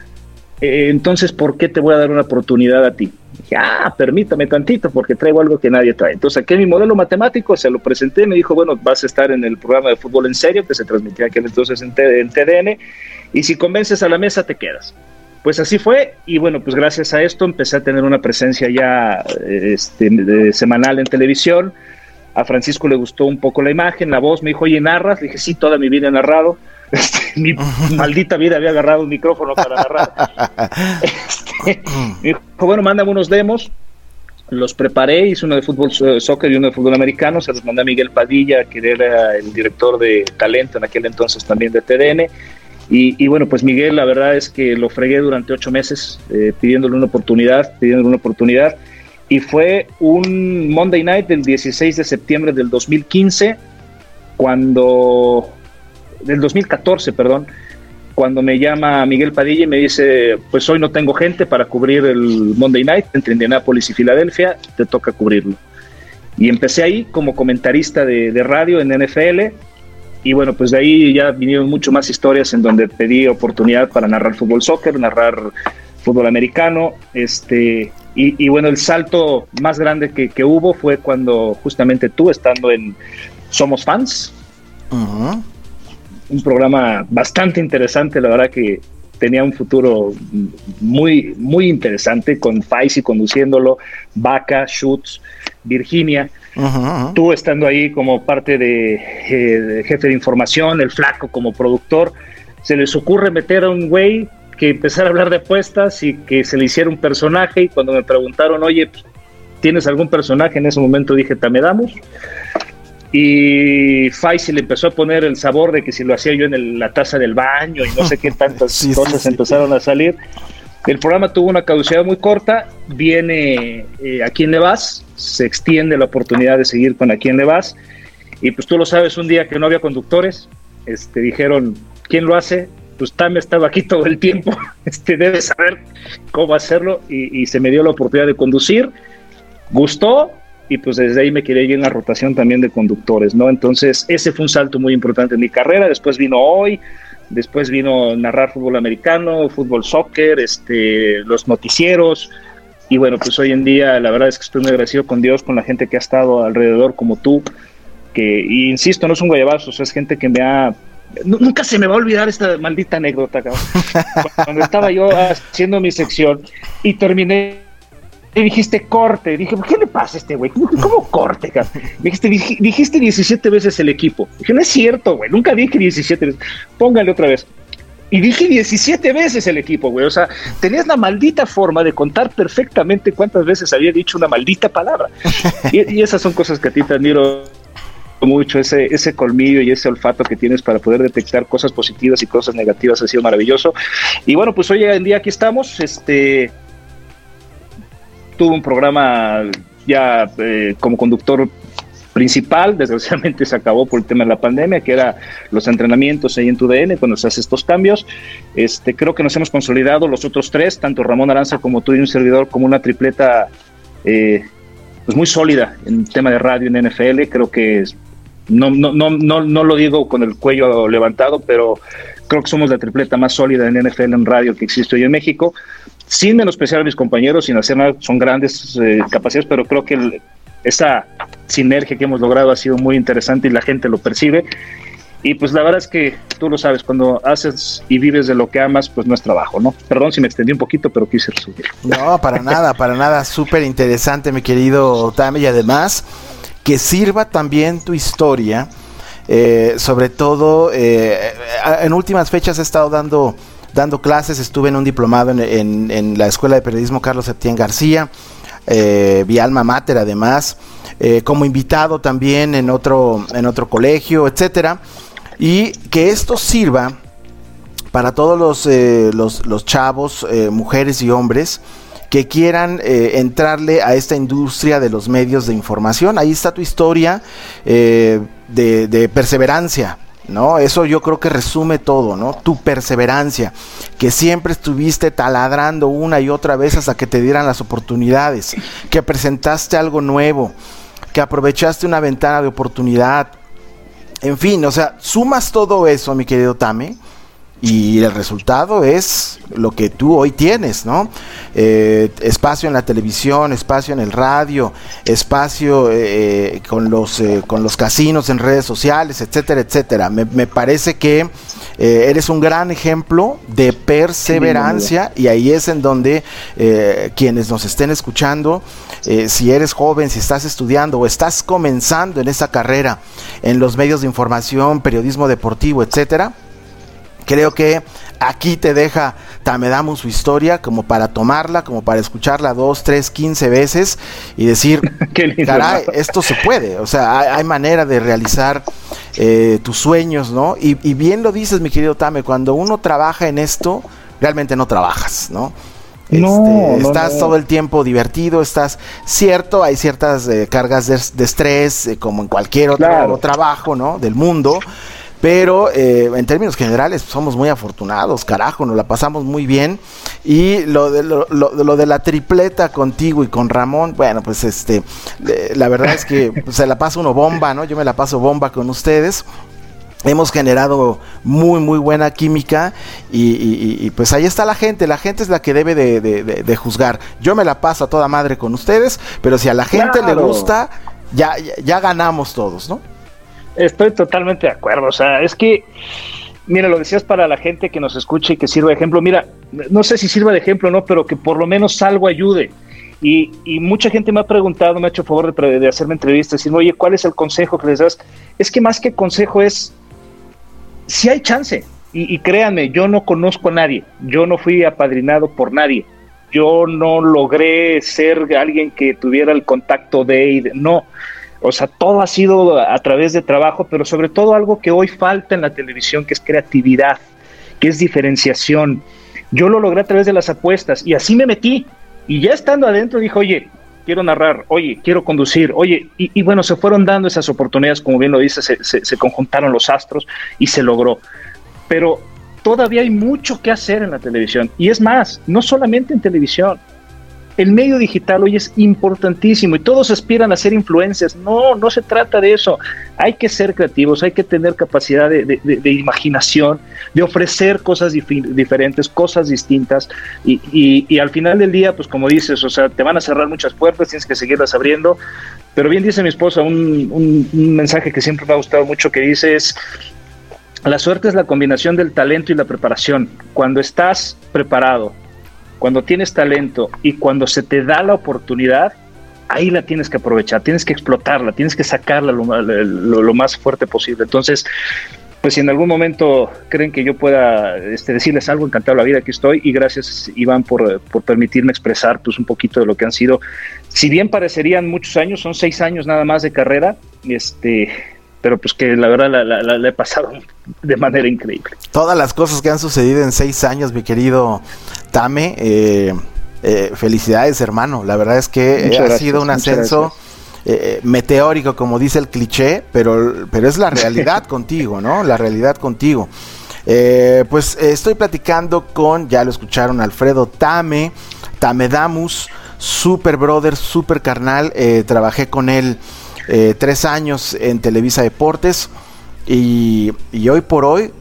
S3: Eh, entonces, ¿por qué te voy a dar una oportunidad a ti? Dije, ah, permítame tantito porque traigo algo que nadie trae. Entonces saqué mi modelo matemático, se lo presenté, me dijo, bueno, vas a estar en el programa de fútbol en serio que se transmitía aquel entonces en, en TDN y si convences a la mesa te quedas. Pues así fue y bueno, pues gracias a esto empecé a tener una presencia ya este, semanal en televisión. A Francisco le gustó un poco la imagen, la voz, me dijo, oye, ¿narras? Le dije, sí, toda mi vida he narrado. <laughs> Este, mi <laughs> maldita vida había agarrado un micrófono para narrar. Este, <laughs> me dijo, bueno, mándame unos demos. Los preparé, hice uno de fútbol soccer y uno de fútbol americano. Se los mandé a Miguel Padilla, que era el director de talento en aquel entonces también de TDN y, bueno, pues Miguel, la verdad es que lo fregué durante ocho meses eh, pidiéndole una oportunidad, pidiéndole una oportunidad. Y fue un Monday Night del 16 de septiembre del 2015, cuando, del 2014, perdón, cuando me llama Miguel Padilla y me dice, pues hoy no tengo gente para cubrir el Monday Night entre Indianápolis y Filadelfia, te toca cubrirlo. Y empecé ahí como comentarista de, de radio en NFL y bueno, pues de ahí ya vinieron mucho más historias en donde pedí oportunidad para narrar fútbol soccer, narrar fútbol americano, este, y, bueno, el salto más grande que, hubo fue cuando justamente tú, estando en Somos Fans, un programa bastante interesante, la verdad que tenía un futuro muy, muy interesante con Faisy conduciéndolo, Vaca, Schutz, Virginia. Tú estando ahí como parte eh, de, jefe de información, el flaco como productor, se les ocurre meter a un güey que empezara a hablar de apuestas y que se le hiciera un personaje y cuando me preguntaron, oye, ¿tienes algún personaje? En ese momento dije, damos y Faisy le empezó a poner el sabor de que si lo hacía yo en la taza del baño y no sé qué <laughs> tantas cosas empezaron a salir. El programa tuvo una caducidad muy corta, viene eh, a quién le vas, se extiende la oportunidad de seguir con a quién le vas, y pues tú lo sabes, un día que no había conductores, este, dijeron, ¿quién lo hace? Pues Tam estaba aquí todo el tiempo, <laughs> este, debe saber cómo hacerlo, y, se me dio la oportunidad de conducir, gustó, y pues desde ahí me quedé en la rotación también de conductores, ¿no? Entonces ese fue un salto muy importante en mi carrera, después vino hoy, después vino narrar fútbol americano, fútbol soccer, este, los noticieros, y bueno, pues hoy en día la verdad es que estoy muy agradecido con Dios, con la gente que ha estado alrededor como tú, que, insisto, no es un guayabazo, es gente que me ha nunca se me va a olvidar esta maldita anécdota. <laughs> Cuando estaba yo haciendo mi sección y terminé y dijiste corte. Dije, ¿qué le pasa a este güey? ¿Cómo corte? Dijiste, dijiste 17 veces el equipo. Dije, no es cierto, güey. Nunca dije 17 veces. Póngale otra vez. Y dije 17 veces el equipo, güey. O sea, tenías la maldita forma de contar perfectamente cuántas veces había dicho una maldita palabra. Y, esas son cosas que a ti te admiro mucho, ese, ese colmillo y ese olfato que tienes para poder detectar cosas positivas y cosas negativas ha sido maravilloso. Y bueno, pues hoy en día aquí estamos, este, tuvo un programa ya eh, como conductor principal, desgraciadamente se acabó por el tema de la pandemia, que era los entrenamientos ahí en tu DN cuando se hace estos cambios. Este, creo que nos hemos consolidado los otros tres, tanto Ramón Aranza como tú y un servidor, como una tripleta eh, pues muy sólida en tema de radio en NFL. Creo que no, no, no, no, no lo digo con el cuello levantado, pero creo que somos la tripleta más sólida en NFL en radio que existe hoy en México sin menospreciar a mis compañeros, sin hacer nada, son grandes eh, capacidades, pero creo que esa sinergia que hemos logrado ha sido muy interesante y la gente lo percibe. Y pues la verdad es que tú lo sabes, cuando haces y vives de lo que amas, pues no es trabajo, ¿no? Perdón si me extendí un poquito, pero quise resumir.
S2: No, para nada, para nada, súper interesante, mi querido Tame, y además que sirva también tu historia, eh, sobre todo, eh, en últimas fechas he estado dando dando clases, estuve en un diplomado en, la Escuela de Periodismo Carlos Septién García, eh, alma mater además, eh, como invitado también en otro, en otro colegio, etcétera, y que esto sirva para todos los, eh, los, chavos, eh, mujeres y hombres, que quieran entrarle a esta industria de los medios de información. Ahí está tu historia de, de, perseverancia, ¿no? Eso yo creo que resume todo, ¿no? Tu perseverancia, que siempre estuviste taladrando una y otra vez hasta que te dieran las oportunidades, que presentaste algo nuevo, que aprovechaste una ventana de oportunidad. En fin, o sea, sumas todo eso, mi querido Tame, y el resultado es lo que tú hoy tienes, ¿no? Eh, espacio en la televisión, espacio en el radio, espacio eh, con, los, eh, con los casinos en redes sociales, etcétera, etcétera. Me, me parece que eres un gran ejemplo de perseverancia y ahí es en donde quienes nos estén escuchando, si eres joven, si estás estudiando o estás comenzando en esa carrera en los medios de información, periodismo deportivo, etcétera, Creo que aquí te deja Tamedamos su historia como para tomarla, como para escucharla dos, tres, quince veces y decir, <laughs> caray, esto se puede. O sea, hay, manera de realizar eh, tus sueños, ¿no? Y, bien lo dices, mi querido Tame, cuando uno trabaja en esto, realmente no trabajas, ¿no? Este, estás todo el tiempo divertido, estás cierto, hay ciertas eh, cargas de, estrés, eh, como en cualquier otro trabajo, ¿no? Del mundo pero eh, en términos generales somos muy afortunados, carajo, nos la pasamos muy bien. Y lo de, lo, lo, de la tripleta contigo y con Ramón, bueno, pues este, la verdad es que pues, <laughs> se la pasa uno bomba, ¿no? Yo me la paso bomba con ustedes hemos generado muy muy buena química y, pues ahí está la gente, la gente es la que debe de, juzgar. Yo me la paso a toda madre con ustedes, pero si a la gente le gusta, ya, ya ganamos todos, ¿no?
S3: Estoy totalmente de acuerdo. O sea, es que, mira, lo decías para la gente que nos escuche y que sirva de ejemplo. Mira, no sé si sirva de ejemplo o no, pero que por lo menos algo ayude. Y, mucha gente me ha preguntado, me ha hecho favor de, hacerme entrevistas, diciendo, oye, ¿cuál es el consejo que les das? Es que más que consejo es, si hay chance. Y, créanme, yo no conozco a nadie, yo no fui apadrinado por nadie, yo no logré ser alguien que tuviera el contacto de, no O sea, todo ha sido a través de trabajo, pero sobre todo algo que hoy falta en la televisión, que es creatividad, que es diferenciación. Yo lo logré a través de las apuestas y así me metí. Y ya estando adentro dije, oye, quiero narrar, oye, quiero conducir, oye, y, bueno, se fueron dando esas oportunidades, como bien lo dice, se, se conjuntaron los astros y se logró. Pero todavía hay mucho que hacer en la televisión. Y es más, no solamente en televisión, el medio digital hoy es importantísimo y todos aspiran a ser influencers. No, no se trata de eso. Hay que ser creativos, hay que tener capacidad de, imaginación, de ofrecer cosas diferentes, cosas distintas. Y, al final del día, pues como dices, o sea, te van a cerrar muchas puertas, tienes que seguirlas abriendo. Pero bien dice mi esposa un, un mensaje que siempre me ha gustado mucho que dice es, la suerte es la combinación del talento y la preparación. Cuando estás preparado, cuando tienes talento y cuando se te da la oportunidad, ahí la tienes que aprovechar, tienes que explotarla, tienes que sacarla lo, más fuerte posible. Entonces, pues si en algún momento creen que yo pueda este, decirles algo, encantado la vida, aquí estoy y gracias Iván por, por, permitirme expresar pues un poquito de lo que han sido, si bien parecerían muchos años, son seis años nada más de carrera, este, pero pues que la verdad la, he pasado <laughs> de manera increíble.
S2: Todas las cosas que han sucedido en seis años, mi querido Tame, eh, eh, felicidades hermano, la verdad es que ha sido un ascenso eh, meteórico, como dice el cliché, pero, pero es la realidad <laughs> contigo, ¿no? La realidad contigo. pues estoy platicando con, ya lo escucharon, Alfredo Tame, Tame Damus, super brother, super carnal, trabajé con él eh, tres años en Televisa Deportes y, y hoy por hoy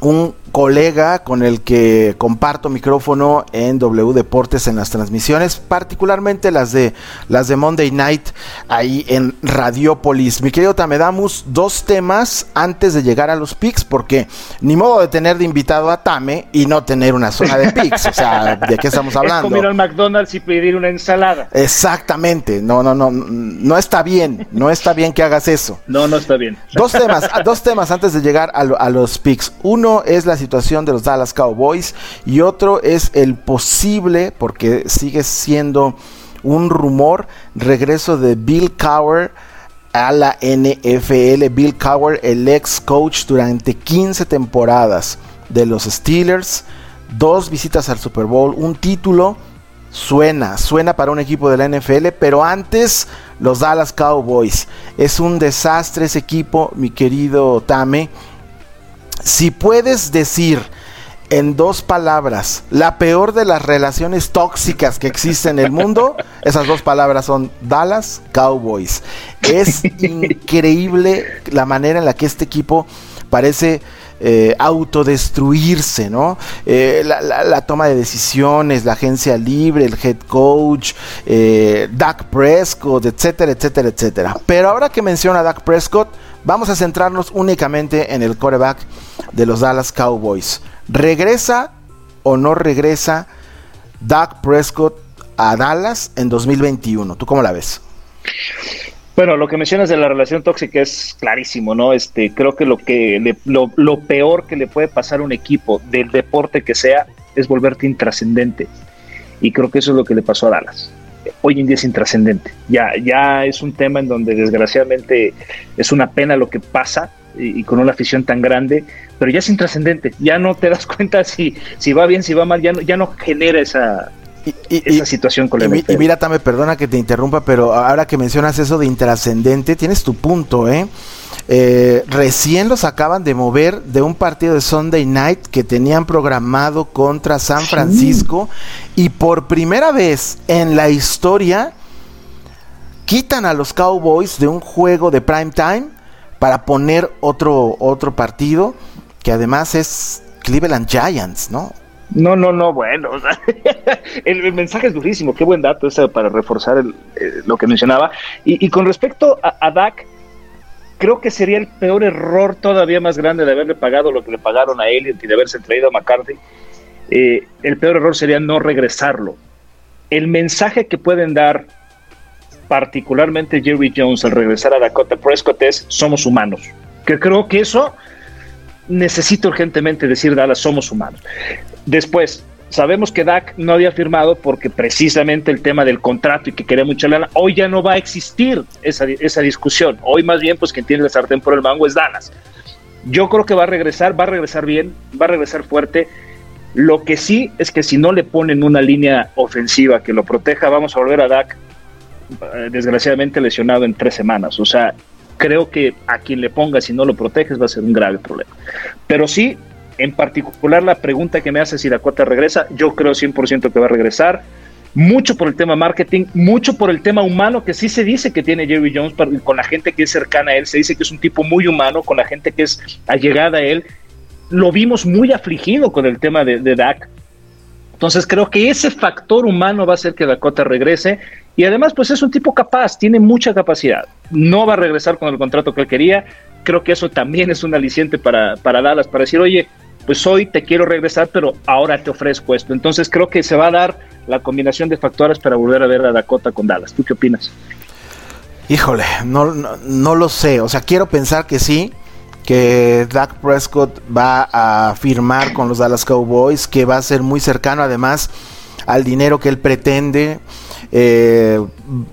S2: un colega con el que comparto micrófono en W Deportes en las transmisiones, particularmente las de las de Monday Night ahí en Radiopolis. Mi querido Tamedamus, dos temas antes de llegar a los picks, porque ni modo de tener de invitado a Tame y no tener una zona de picks. O sea, ¿de qué estamos hablando? <laughs>
S3: Es comer al McDonald's y pedir una ensalada.
S2: Exactamente. No, no, no, no está bien. No está bien que hagas eso.
S3: No, no está bien.
S2: Dos temas, dos temas antes de llegar a, a los picks. Uno es la situación de los Dallas Cowboys y otro es el posible, porque sigue siendo un rumor, regreso de Bill Cowher a la NFL. Bill Cowher, el ex coach durante 15 temporadas de los Steelers, dos visitas al Super Bowl, un título. Suena, suena para un equipo de la NFL, pero antes los Dallas Cowboys. Es un desastre ese equipo, mi querido Tame. Si puedes decir en dos palabras la peor de las relaciones tóxicas que existen en el mundo, <laughs> esas dos palabras son Dallas Cowboys. Es increíble la manera en la que este equipo parece eh, autodestruirse, ¿no? Eh, la, toma de decisiones, la agencia libre, el head coach, eh, Dak Prescott, etcétera, etcétera, etcétera. Pero ahora que menciona Dak Prescott, vamos a centrarnos únicamente en el quarterback de los Dallas Cowboys. ¿Regresa o no regresa Dak Prescott a Dallas en 2021? ¿Tú cómo la ves?
S3: Bueno, lo que mencionas de la relación tóxica es clarísimo, ¿no? Este, creo que lo que lo, lo, peor que le puede pasar a un equipo del deporte que sea es volverte intrascendente. Y creo que eso es lo que le pasó a Dallas. Hoy en día es intrascendente. Ya, ya es un tema en donde desgraciadamente es una pena lo que pasa y, con una afición tan grande, pero ya es intrascendente. Ya no te das <laughs> cuenta si, si va bien, si va mal, ya no, ya no genera esa, y, esa situación con
S2: y, y mira, Tame, perdona que te interrumpa, pero ahora que mencionas eso de intrascendente, tienes tu punto, ¿eh? ¿Eh? Recién los acaban de mover de un partido de Sunday Night que tenían programado contra San Francisco y por primera vez en la historia quitan a los Cowboys de un juego de prime time para poner otro, otro partido que además es Cleveland Giants, ¿no?
S3: No, no, no, bueno, <laughs> el, mensaje es durísimo, qué buen dato ese para reforzar eh, lo que mencionaba. Y, con respecto a, Dak, creo que sería el peor error todavía más grande de haberle pagado lo que le pagaron a Elliot y de haberse traído a McCarthy. Eh, el peor error sería no regresarlo. El mensaje que pueden dar, particularmente Jerry Jones, al regresar a Dakota Prescott es: somos humanos. Que creo que eso necesito urgentemente decir, Dallas, somos humanos. Después, sabemos que Dak no había firmado porque precisamente el tema del contrato y que quería mucha lana, hoy ya no va a existir esa, esa discusión. Hoy más bien, pues quien tiene la sartén por el mango es Dallas. Yo creo que va a regresar, va a regresar bien, va a regresar fuerte. Lo que sí es que si no le ponen una línea ofensiva que lo proteja, vamos a volver a Dak eh, desgraciadamente lesionado en tres semanas. O sea, creo que a quien le ponga, si no lo proteges, va a ser un grave problema. Pero sí, en particular la pregunta que me hace si Dakota regresa, yo creo 100% que va a regresar. Mucho por el tema marketing, mucho por el tema humano que sí se dice que tiene Jerry Jones con la gente que es cercana a él. Se dice que es un tipo muy humano, con la gente que es allegada a él. Lo vimos muy afligido con el tema de, Dak. Entonces creo que ese factor humano va a hacer que Dakota regrese y además pues es un tipo capaz, tiene mucha capacidad. No va a regresar con el contrato que él quería. Creo que eso también es un aliciente para, para Dallas, para decir, oye, pues hoy te quiero regresar, pero ahora te ofrezco esto. Entonces creo que se va a dar la combinación de factores para volver a ver a Dakota con Dallas. ¿Tú qué opinas?
S2: Híjole, no, no, lo sé. O sea, quiero pensar que sí, que Dak Prescott va a firmar con los Dallas Cowboys, que va a ser muy cercano además al dinero que él pretende eh,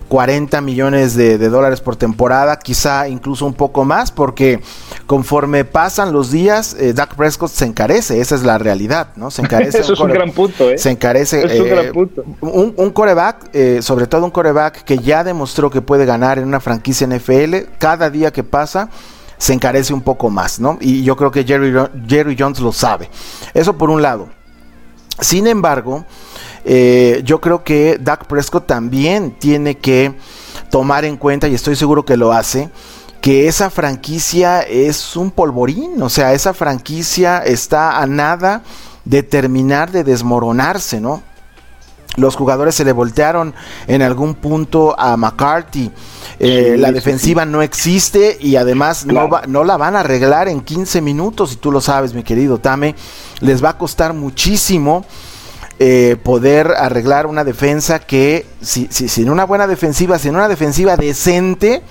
S2: 40 millones de, dólares por temporada, quizá incluso un poco más, porque conforme pasan los días, eh, Dak Prescott se encarece, esa es la realidad, ¿no? Se encarece. <laughs>
S3: Eso es un gran punto, ¿eh?
S2: Se encarece.
S3: Es un gran eh, punto.
S2: Un, coreback, eh, sobre todo un coreback que ya demostró que puede ganar en una franquicia NFL, cada día que pasa se encarece un poco más, ¿no? Y yo creo que Jerry, Jerry Jones lo sabe. Eso por un lado. Sin embargo, eh, yo creo que Dak Prescott también tiene que tomar en cuenta, y estoy seguro que lo hace, que esa franquicia es un polvorín, o sea, esa franquicia está a nada de terminar de desmoronarse, ¿no? Los jugadores se le voltearon en algún punto a McCarthy. Eh, la defensiva no existe y además no, no la van a arreglar en 15 minutos, y tú lo sabes, mi querido Tame. Les va a costar muchísimo eh, poder arreglar una defensa que, si, sin una buena defensiva, sin una defensiva decente,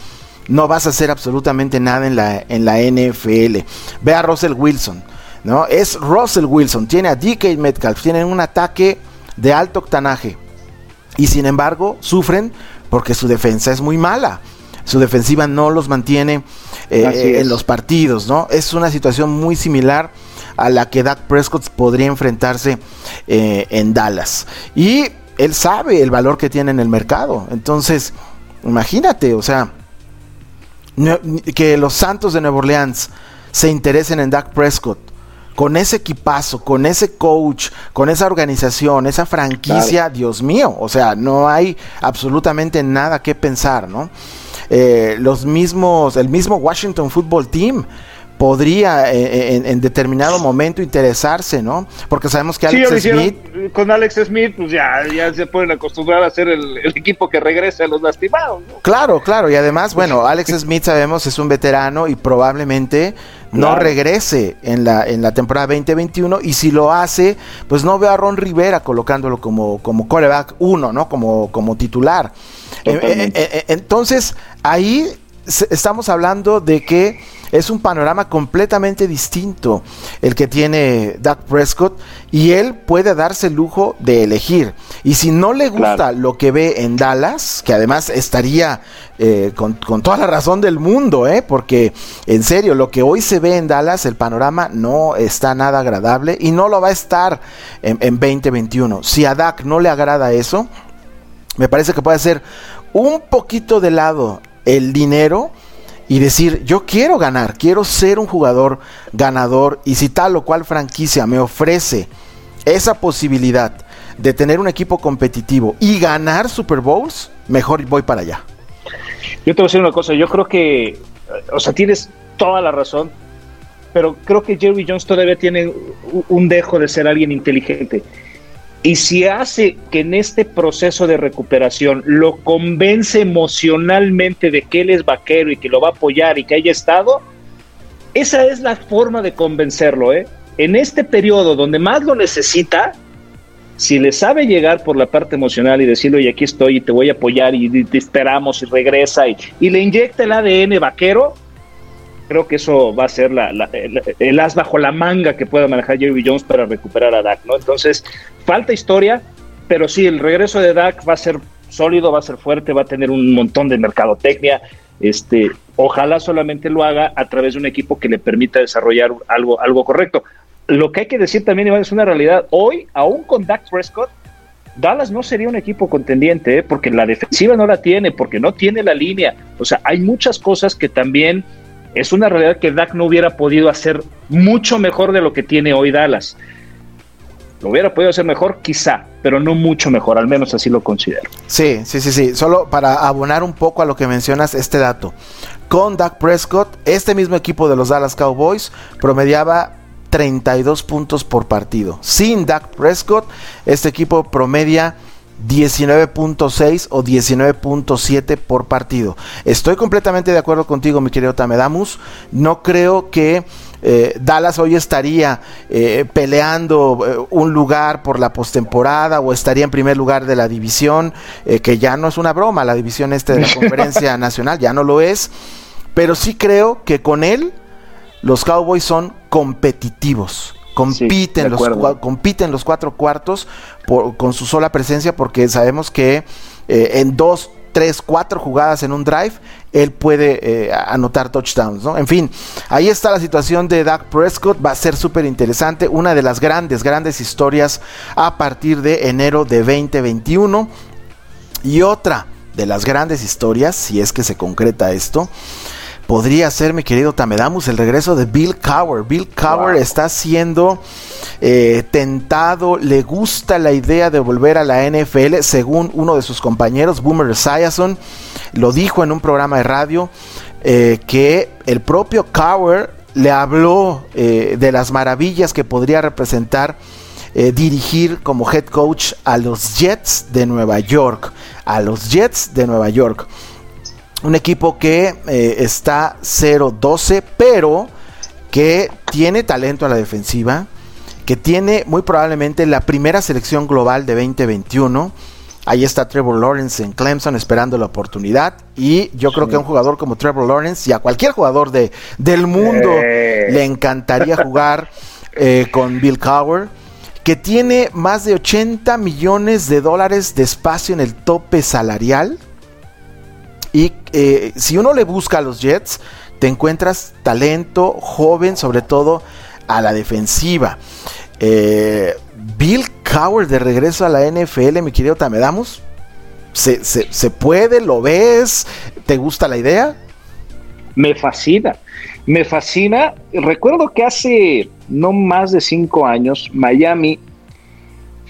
S2: no vas a hacer absolutamente nada en la, en la NFL. Ve a Russell Wilson, ¿no? Es Russell Wilson, tiene a DK Metcalf, tienen un ataque de alto octanaje. Y sin embargo, sufren porque su defensa es muy mala. Su defensiva no los mantiene eh, en los partidos, ¿no? Es una situación muy similar a la que Dak Prescott podría enfrentarse eh, en Dallas. Y él sabe el valor que tiene en el mercado. Entonces, imagínate, o sea, que los Santos de Nueva Orleans se interesen en Dak Prescott. Con ese equipazo, con ese coach, con esa organización, esa franquicia, Dios mío, o sea, no hay absolutamente nada que pensar, ¿no? Eh, los mismos, el mismo Washington Football Team podría eh, eh, en, determinado momento interesarse, ¿no? Porque sabemos que Alex Smith...
S3: Con Alex Smith, pues ya, ya se pueden acostumbrar a ser el, equipo que regrese a los lastimados. ¿no?
S2: Claro, claro, y además, bueno, Alex Smith sabemos es un veterano y probablemente no regrese en la, en la temporada 2021 y si lo hace, pues no veo a Ron Rivera colocándolo como, como coreback uno, ¿no? Como, como titular. Eh, entonces, ahí estamos hablando de que es un panorama completamente distinto el que tiene Dak Prescott y él puede darse el lujo de elegir. Y si no le gusta lo que ve en Dallas, que además estaría eh, con, toda la razón del mundo, ¿eh? porque en serio, lo que hoy se ve en Dallas, el panorama no está nada agradable y no lo va a estar en, en 2021. Si a Dak no le agrada eso, me parece que puede ser un poquito de lado el dinero y decir, yo quiero ganar, quiero ser un jugador ganador y si tal o cual franquicia me ofrece esa posibilidad de tener un equipo competitivo y ganar Super Bowls, mejor voy para allá.
S3: Yo te voy a decir una cosa, yo creo que, o sea, tienes toda la razón, pero creo que Jerry Jones todavía tiene un dejo de ser alguien inteligente. Y si hace que en este proceso de recuperación lo convence emocionalmente de que él es vaquero y que lo va a apoyar y que haya estado, esa es la forma de convencerlo. ¿eh? En este periodo donde más lo necesita, si le sabe llegar por la parte emocional y decirle, oye, aquí estoy y te voy a apoyar y te esperamos y regresa y, y le inyecta el ADN vaquero, creo que eso va a ser el, as bajo la manga que pueda manejar Jerry Jones para recuperar a Dak, ¿no? Entonces, falta historia, pero sí, el regreso de Dak va a ser sólido, va a ser fuerte, va a tener un montón de mercadotecnia. Este, ojalá solamente lo haga a través de un equipo que le permita desarrollar algo, algo correcto. Lo que hay que decir también, Iván, es una realidad. Hoy, aún con Dak Prescott, Dallas no sería un equipo contendiente, ¿eh? porque la defensiva no la tiene, porque no tiene la línea. O sea, hay muchas cosas que también es una realidad que Dak no hubiera podido hacer mucho mejor de lo que tiene hoy Dallas. Lo hubiera podido hacer mejor, quizá, pero no mucho mejor, al menos así lo considero.
S2: Sí, sí, sí, sí. Solo para abonar un poco a lo que mencionas, este dato. Con Dak Prescott, este mismo equipo de los Dallas Cowboys promediaba 32 puntos por partido. Sin Dak Prescott, este equipo promedia 19.6 o 19.7 por partido. Estoy completamente de acuerdo contigo, mi querido Tamedamus. No creo que eh, Dallas hoy estaría eh, peleando eh, un lugar por la postemporada o estaría en primer lugar de la división, que ya no es una broma, la división este de la <laughs> conferencia nacional ya no lo es. Pero sí creo que con él los Cowboys son competitivos compiten, los, compiten los cuatro cuartos con su sola presencia porque sabemos que eh, en dos, tres, cuatro jugadas en un drive, él puede eh, anotar touchdowns, ¿no? En fin, ahí está la situación de Dak Prescott, va a ser súper interesante, una de las grandes, grandes historias a partir de enero de 2021. Y otra de las grandes historias, si es que se concreta esto, podría ser, mi querido Tamedamus, el regreso de Bill Cower. Bill Cower está siendo eh, tentado, le gusta la idea de volver a la NFL, según uno de sus compañeros, Boomer Esiason, lo dijo en un programa de radio, eh, que el propio Cower le habló eh, de las maravillas que podría representar dirigir como head coach a los Jets de Nueva York. A los Jets de Nueva York. Un equipo que eh, está 0-12, pero que tiene talento a la defensiva, que tiene muy probablemente la primera selección global de 2021. Ahí está Trevor Lawrence en Clemson esperando la oportunidad. Y yo creo que a un jugador como Trevor Lawrence y a cualquier jugador de, del mundo le encantaría jugar eh, con Bill Cowher, que tiene más de 80 millones de dólares de espacio en el tope salarial y eh, si uno le busca a los Jets, te encuentras talento joven, sobre todo a la defensiva. Eh, Bill Cowher de regreso a la NFL, mi querido Tamedamos. ¿Se, se, puede? ¿Lo ves? ¿Te gusta la idea?
S3: Me fascina, me fascina. Recuerdo que hace no más de cinco años, Miami,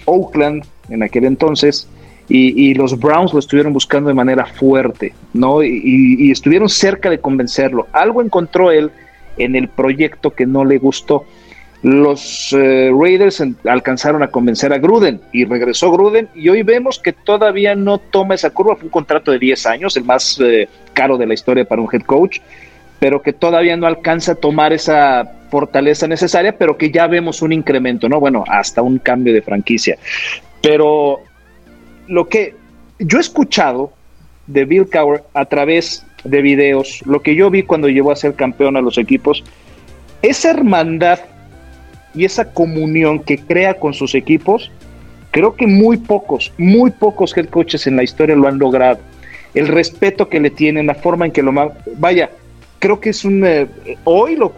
S3: Oakland, en aquel entonces, y, los Browns lo estuvieron buscando de manera fuerte, ¿no? Y, estuvieron cerca de convencerlo. Algo encontró él en el proyecto que no le gustó. Los eh, Raiders alcanzaron a convencer a Gruden y regresó Gruden y hoy vemos que todavía no toma esa curva. Fue un contrato de 10 años, el más eh, caro de la historia para un head coach, pero que todavía no alcanza a tomar esa fortaleza necesaria, pero que ya vemos un incremento, ¿no? Bueno, hasta un cambio de franquicia. Pero lo que yo he escuchado de Bill Cowher a través de videos, lo que yo vi cuando llevó a ser campeón a los equipos, esa hermandad y esa comunión que crea con sus equipos, creo que muy pocos, muy pocos head coaches en la historia lo han logrado. El respeto que le tienen, la forma en que lo... Vaya, creo que es un... Eh, hoy, lo,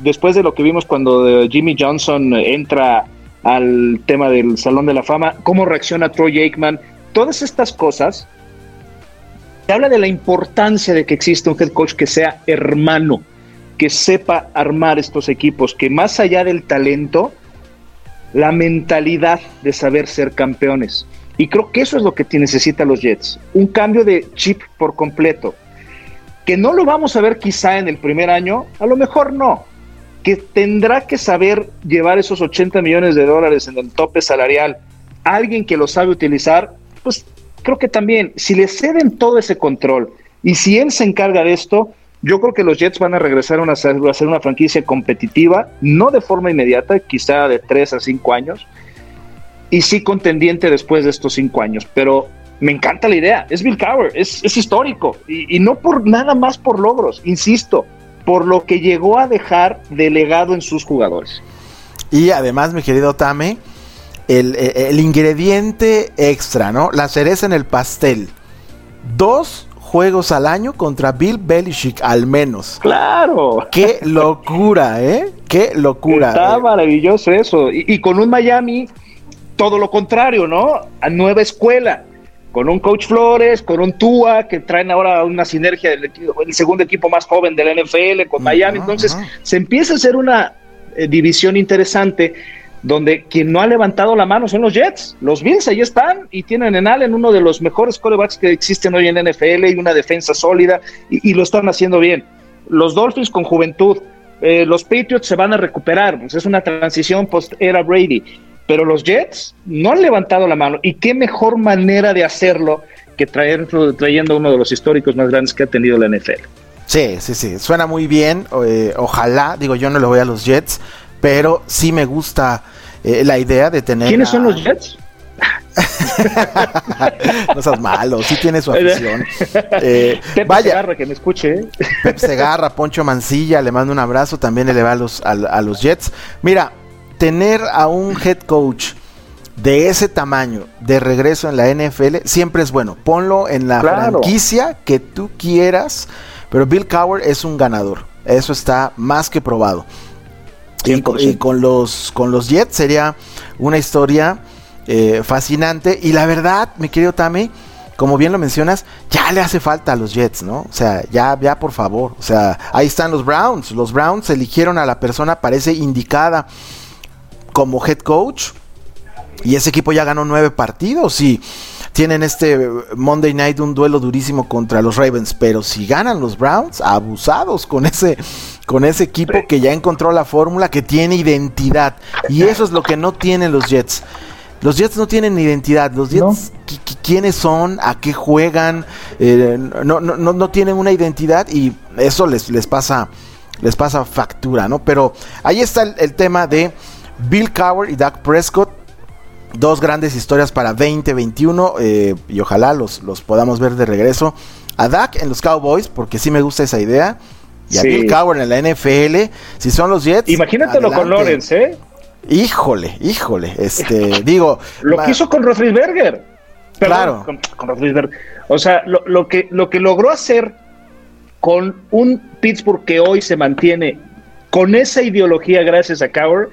S3: después de lo que vimos cuando eh, Jimmy Johnson entra al tema del Salón de la Fama, cómo reacciona Troy Aikman, todas estas cosas, te habla de la importancia de que exista un head coach que sea hermano, que sepa armar estos equipos, que más allá del talento, la mentalidad de saber ser campeones. Y creo que eso es lo que necesitan los Jets, un cambio de chip por completo, que no lo vamos a ver quizá en el primer año, a lo mejor no, que tendrá que saber llevar esos 80 millones de dólares en el tope salarial, alguien que lo sabe utilizar, pues creo que también, si le ceden todo ese control y si él se encarga de esto, yo creo que los Jets van a regresar a, ser una franquicia competitiva, no de forma inmediata, quizá de 3 a 5 años, y sí contendiente después de estos 5 años, pero me encanta la idea, es Bill Cower, es, histórico, y, y no por nada más por logros, insisto, por lo que llegó a dejar delegado en sus jugadores.
S2: Y además, mi querido Tame, el, el, ingrediente extra, ¿no? La cereza en el pastel. Dos juegos al año contra Bill Belichick, al menos.
S3: Claro.
S2: Qué locura, ¿eh? Qué locura.
S3: Está
S2: eh.
S3: maravilloso eso. Y, y, con un Miami, todo lo contrario, ¿no? A nueva escuela. Con un coach Flores, con un Tua, que traen ahora una sinergia del el segundo equipo más joven del NFL con Miami. Uh -huh, Entonces, uh -huh. se empieza a hacer una eh, división interesante donde quien no ha levantado la mano son los Jets. Los Bills ahí están y tienen en Allen uno de los mejores corebacks que existen hoy en NFL y una defensa sólida y, lo están haciendo bien. Los Dolphins con juventud. Eh, los Patriots se van a recuperar. Pues es una transición post-era Brady. Pero los Jets no han levantado la mano. Y qué mejor manera de hacerlo que traer, trayendo uno de los históricos más grandes que ha tenido la NFL.
S2: Sí, sí, sí. Suena muy bien. Eh, ojalá, digo, yo no le voy a los Jets, pero sí me gusta eh, la idea de tener.
S3: ¿Quiénes a... son los Jets? <laughs>
S2: no seas malo, sí tiene su afición. <laughs>
S3: Eh, Pep vaya, Segarra, que me escuche.
S2: Pep Segarra, Poncho Mancilla, le mando un abrazo, también le va a los, a, a los Jets. Mira, tener a un head coach de ese tamaño de regreso en la NFL siempre es bueno. Ponlo en la claro. franquicia que tú quieras, pero Bill Cowher es un ganador. Eso está más que probado. Y con, y con, los, con los Jets sería una historia eh, fascinante. Y la verdad, mi querido Tami, como bien lo mencionas, ya le hace falta a los Jets, ¿no? O sea, ya, ya por favor. O sea, ahí están los Browns. Los Browns eligieron a la persona, parece indicada como head coach. Y ese equipo ya ganó nueve partidos y tienen este Monday Night un duelo durísimo contra los Ravens. Pero si ganan los Browns, abusados con ese, con ese equipo que ya encontró la fórmula, que tiene identidad. Y eso es lo que no tienen los Jets. Los Jets no tienen identidad. Los Jets, ¿No? ¿quiénes son? ¿A qué juegan? Eh, no, no, no, no tienen una identidad y eso les, les pasa les pasa factura, ¿no? Pero ahí está el, el tema de Bill Cowher y Dak Prescott dos grandes historias para 2021 eh, y ojalá los, los podamos ver de regreso. A Dak en los Cowboys, porque sí me gusta esa idea. Y a sí. Bill Cowher en la NFL. Si son los Jets.
S3: Imagínatelo adelante. con Lawrence, ¿eh?
S2: Híjole, híjole. Este, <laughs> digo.
S3: Lo ma... quiso con Roethlisberger.
S2: Claro.
S3: Con, con Roethlisberger. O sea, lo, lo, que, lo que logró hacer con un Pittsburgh que hoy se mantiene con esa ideología gracias a Cowher,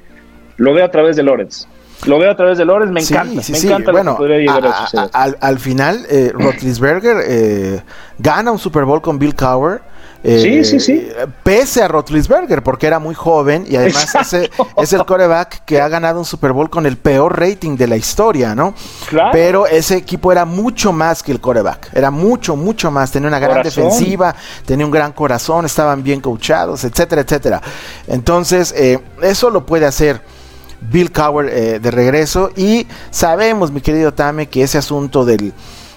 S3: lo veo a través de Lawrence. Lo veo a través de Lores, me encanta.
S2: Sí,
S3: me
S2: sí,
S3: encanta
S2: bueno, a, a, al, al, final, eh, Rotlisberger eh, gana un Super Bowl con Bill Cowher.
S3: Eh, sí, sí, sí.
S2: Pese a Rotlisberger, porque era muy joven y además ese, es el coreback que ha ganado un Super Bowl con el peor rating de la historia, ¿no?
S3: Claro.
S2: Pero ese equipo era mucho más que el coreback. Era mucho, mucho más. Tenía una gran corazón. defensiva, tenía un gran corazón, estaban bien coachados, etcétera, etcétera. Entonces, eh, eso lo puede hacer. Bill Cowher eh, de regreso y sabemos, mi querido Tame, que ese asunto del,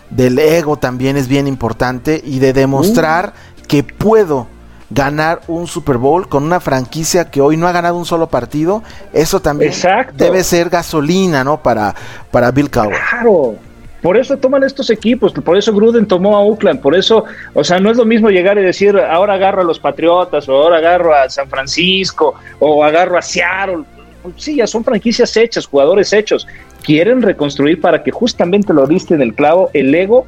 S2: del ego también es bien importante y de demostrar uh. Que puedo ganar un Super Bowl con una franquicia que hoy no ha ganado un solo partido, eso también
S3: Exacto.
S2: debe ser gasolina, ¿no? Para, para Bill Cowher.
S3: Claro. Por eso toman estos equipos, por eso Gruden tomó a Oakland, por eso, o sea, no es lo mismo llegar y decir, ahora agarro a los Patriotas, o ahora agarro a San Francisco, o agarro a Seattle sí, ya son franquicias hechas, jugadores hechos. Quieren reconstruir para que justamente lo diste en el clavo, el ego,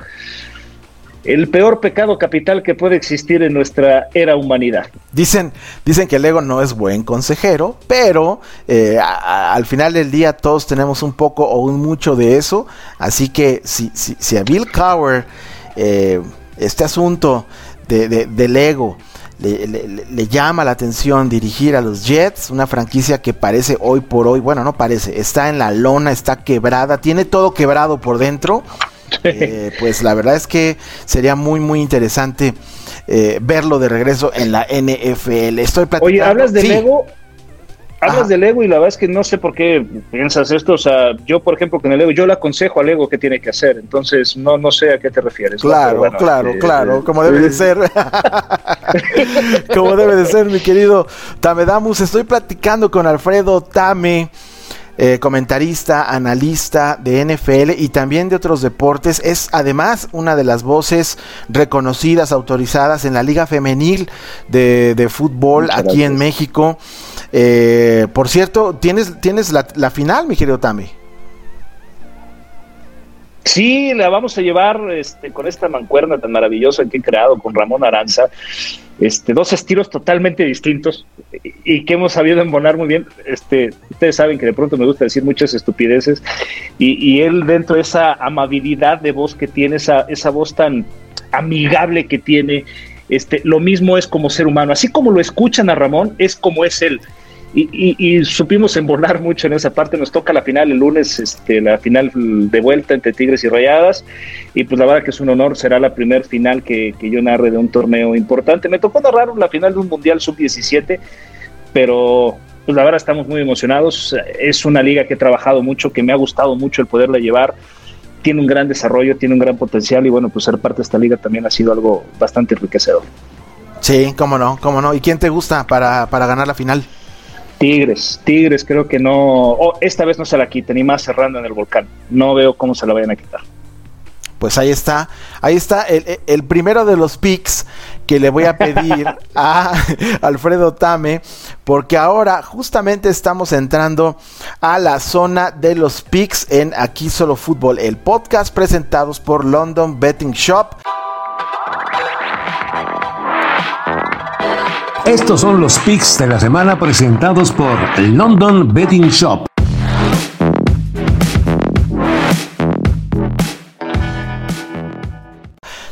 S3: el peor pecado capital que puede existir en nuestra era humanidad.
S2: Dicen, dicen que el ego no es buen consejero, pero eh, al final del día todos tenemos un poco o un mucho de eso. Así que si, si, si a Bill Cowher eh, este asunto de, de, del ego le, le, llama la atención dirigir a los Jets, una franquicia que parece hoy por hoy, bueno, no parece, está en la lona, está quebrada, tiene todo quebrado por dentro. Eh, pues la verdad es que sería muy, muy interesante eh, verlo de regreso en la NFL. Estoy platicando.
S3: Oye, hablas de sí. Lego. Hablas del ego y la verdad es que no sé por qué piensas esto. O sea, yo, por ejemplo, con el ego, yo le aconsejo al ego qué tiene que hacer. Entonces, no, no sé a qué te refieres.
S2: Claro, bueno, claro, eh, claro. Eh, como debe de ser. <laughs> como debe de ser, mi querido Tamedamus. Estoy platicando con Alfredo Tame eh, comentarista, analista de NFL y también de otros deportes. Es además una de las voces reconocidas, autorizadas en la Liga Femenil de, fútbol aquí en México. Eh, por cierto, tienes, tienes la, la final, mi querido Tami.
S3: Sí, la vamos a llevar este, con esta mancuerna tan maravillosa que he creado con Ramón Aranza. Este, dos estilos totalmente distintos y, que hemos sabido embonar muy bien. Este, ustedes saben que de pronto me gusta decir muchas estupideces y, él dentro de esa amabilidad de voz que tiene, esa, esa voz tan amigable que tiene, este, lo mismo es como ser humano. Así como lo escuchan a Ramón, es como es él y, supimos embonar mucho en esa parte. Nos toca la final el lunes, este, la final de vuelta entre Tigres y Rayadas. Y pues la verdad que es un honor, será la primer final que, yo narre de un torneo importante. Me tocó narrar la final de un Mundial Sub-17, pero pues la verdad estamos muy emocionados. Es una liga que he trabajado mucho, que me ha gustado mucho el poderla llevar. Tiene un gran desarrollo, tiene un gran potencial y bueno, pues ser parte de esta liga también ha sido algo bastante enriquecedor.
S2: Sí, cómo no, cómo no. ¿Y quién te gusta para, para ganar la final?
S3: Tigres, Tigres creo que no, esta vez no se la quiten, ni más cerrando en el volcán. No veo cómo se la vayan a quitar.
S2: Pues ahí está, ahí está el, primero de los picks que le voy a pedir <laughs> a Alfredo Tame, porque ahora justamente estamos entrando a la zona de los picks en Aquí Solo Fútbol, el podcast presentados por London Betting Shop.
S1: Estos son los picks de la semana presentados por London Betting Shop.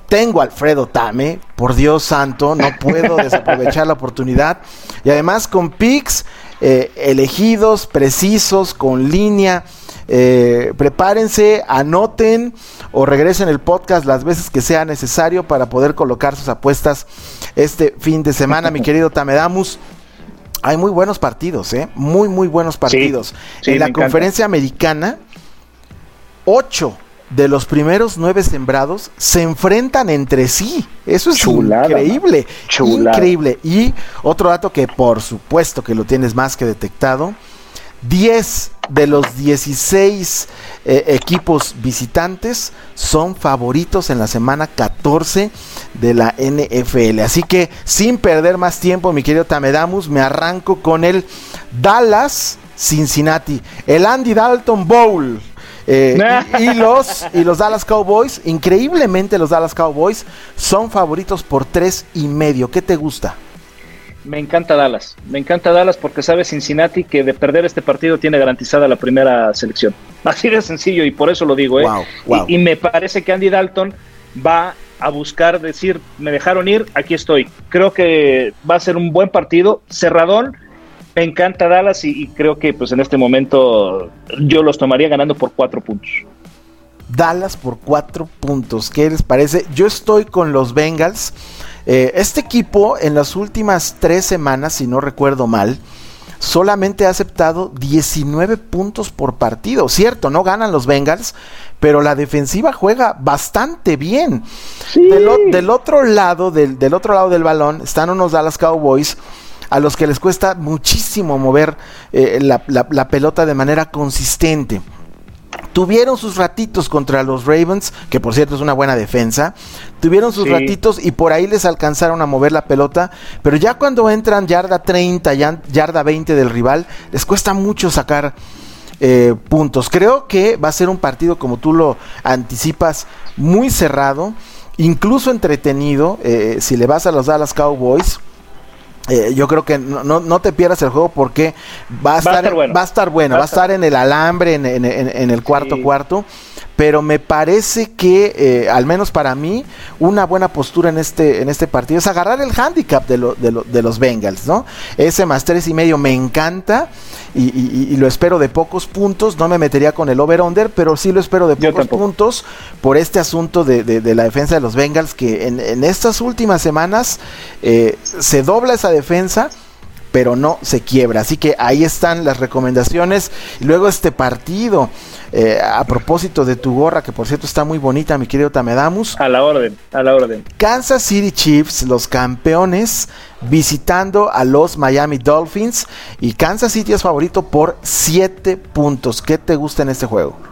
S2: Tengo Alfredo Tame, por Dios santo, no puedo desaprovechar la oportunidad. Y además con picks eh, elegidos, precisos, con línea. Eh, prepárense, anoten o regresen el podcast las veces que sea necesario para poder colocar sus apuestas este fin de semana, mi <laughs> querido Tamedamus. Hay muy buenos partidos, ¿eh? Muy, muy buenos partidos. en la conferencia americana, ocho de los primeros nueve sembrados se enfrentan entre sí. Eso es increíble. Increíble. Y otro dato que por supuesto que lo tienes más que detectado. 10 de los 16 eh, equipos visitantes son favoritos en la semana 14 de la NFL. Así que sin perder más tiempo, mi querido Tamedamus, me arranco con el Dallas Cincinnati, el Andy Dalton Bowl. Eh, <laughs> y, los, y los Dallas Cowboys, increíblemente los Dallas Cowboys son favoritos por tres y medio. ¿Qué te gusta?
S3: Me encanta Dallas. Me encanta Dallas porque sabe Cincinnati que de perder este partido tiene garantizada la primera selección. <laughs> Así de sencillo y por eso lo digo. ¿eh? Y, me parece que Andy Dalton va a buscar decir, me dejaron ir, aquí estoy. Creo que va a ser un buen partido, cerradón. Me encanta Dallas y, creo que pues en este momento yo los tomaría ganando por cuatro puntos.
S2: Dallas por cuatro puntos. ¿Qué les parece? Yo estoy con los Bengals. Eh, este equipo en las últimas tres semanas, si no recuerdo mal, solamente ha aceptado 19 puntos por partido. Cierto, no ganan los Bengals, pero la defensiva juega bastante bien. Del, otro lado, del, otro lado del balón, están unos Dallas Cowboys a los que les cuesta muchísimo mover eh, la pelota de manera consistente. Tuvieron sus ratitos contra los Ravens, que por cierto es una buena defensa. Tuvieron sus ratitos y por ahí les alcanzaron a mover la pelota. Pero ya cuando entran yarda 30, yarda 20 del rival, les cuesta mucho sacar eh, puntos. Creo que va a ser un partido, como tú lo anticipas, muy cerrado, incluso entretenido. Eh, si le vas a los Dallas Cowboys eh, yo creo que no, no, te pierdas el juego porque va a, estar, bueno. Va a estar bueno, va, a estar en el alambre, en, en, el cuarto cuarto pero me parece que, eh, al menos para mí, una buena postura en este, en este partido es agarrar el handicap de, de, los Bengals, ¿no? Ese más tres y medio me encanta y, lo espero de pocos puntos, no me metería con el over-under, pero sí lo espero de pocos puntos por este asunto de, la defensa de los Bengals que en, estas últimas semanas eh, se dobla esa defensa pero no se quiebra. Así que ahí están las recomendaciones. Y luego este partido, eh, a propósito de tu gorra, que por cierto está muy bonita, mi querido Tamedamus.
S3: A la orden, a la orden.
S2: Kansas City Chiefs, los campeones, visitando a los Miami Dolphins. Y Kansas City es favorito por 7 puntos. ¿Qué te gusta en este juego?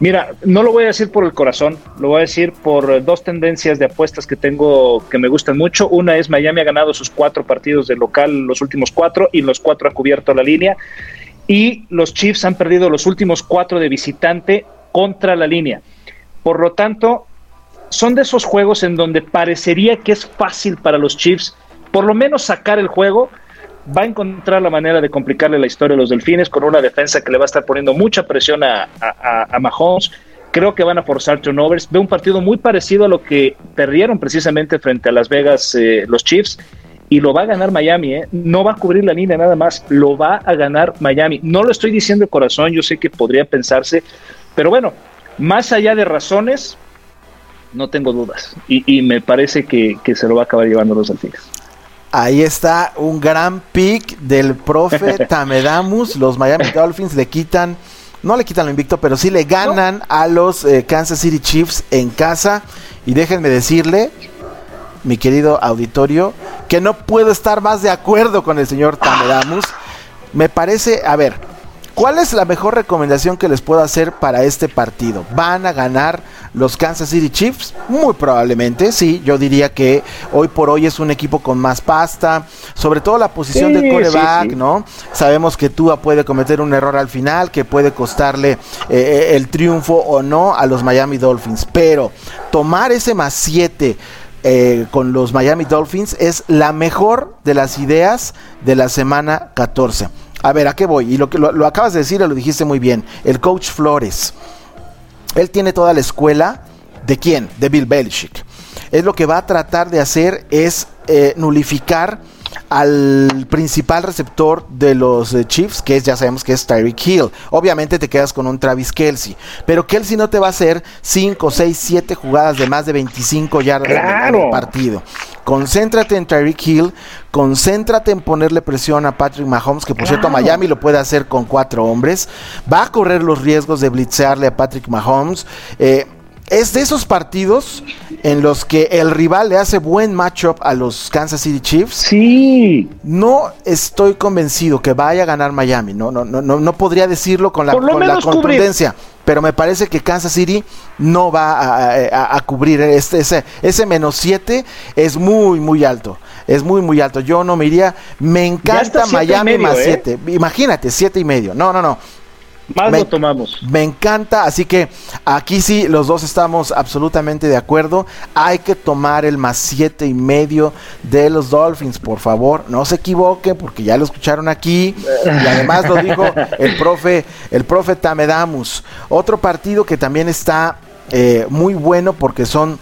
S3: Mira, no lo voy a decir por el corazón, lo voy a decir por dos tendencias de apuestas que tengo que me gustan mucho. Una es Miami ha ganado sus cuatro partidos de local, los últimos cuatro, y los cuatro ha cubierto la línea. Y los Chiefs han perdido los últimos cuatro de visitante contra la línea. Por lo tanto, son de esos juegos en donde parecería que es fácil para los Chiefs por lo menos sacar el juego, va a encontrar la manera de complicarle la historia a los Delfines con una defensa que le va a estar poniendo mucha presión a, Mahomes. Creo que van a forzar turnovers. Veo un partido muy parecido a lo que perdieron precisamente frente a Las Vegas eh, los Chiefs y lo va a ganar Miami. ¿eh? No va a cubrir la línea nada más, lo va a ganar Miami. No lo estoy diciendo de corazón, yo sé que podría pensarse, pero bueno, más allá de razones, no tengo dudas. Y, me parece que, que, se lo va a acabar llevando los Delfines.
S2: Ahí está un gran pick del profe <laughs> Tamedamus. Los Miami Dolphins le quitan, no le quitan lo invicto, pero sí le ganan a los eh, Kansas City Chiefs en casa. Y déjenme decirle, mi querido auditorio, que no puedo estar más de acuerdo con el señor Tamedamus. Me parece, a ver, ¿Cuál es la mejor recomendación que les puedo hacer para este partido? ¿Van a ganar los Kansas City Chiefs? Muy probablemente, sí. Yo diría que hoy por hoy es un equipo con más pasta, sobre todo la posición de coreback, ¿no? Sabemos que Tua puede cometer un error al final, que puede costarle eh, eh, el triunfo o no a los Miami Dolphins, pero tomar ese más 7 eh, con los Miami Dolphins es la mejor de las ideas de la semana 14. A ver, ¿a qué voy? Y lo que lo, acabas de decir, lo dijiste muy bien. El coach Flores. Él tiene toda la escuela. ¿De quién? De Bill Belichick. Es lo que va a tratar de hacer es eh, nulificar al principal receptor de los eh, Chiefs, que es, ya sabemos que es Tyreek Hill. Obviamente te quedas con un Travis Kelsey, pero Kelsey no te va a hacer 5, 6, 7 jugadas de más de 25 yardas en el partido. Concéntrate en Tyreek Hill, concéntrate en ponerle presión a Patrick Mahomes, que por cierto Miami lo puede hacer con cuatro hombres. Va a correr los riesgos de blitzearle a Patrick Mahomes. Eh, es de esos partidos en los que el rival le hace buen matchup a los Kansas City Chiefs.
S3: Sí.
S2: No estoy convencido que vaya a ganar Miami. No, no, no, no, podría decirlo con la, contundencia. Pero me parece que Kansas City no va a, cubrir este, ese, ese menos 7 es muy, muy alto. Es muy, muy alto. Yo no me iría. Me encanta Miami más 7. ¿eh? Imagínate, 7 y medio. No, no, no.
S3: Más me, lo tomamos.
S2: Me encanta, así que aquí sí los dos estamos absolutamente de acuerdo. Hay que tomar el más siete y medio de los Dolphins, por favor. No se equivoque, porque ya lo escucharon aquí. Y además lo dijo el <laughs> profe, el profe Tamedamus. Otro partido que también está eh, muy bueno porque son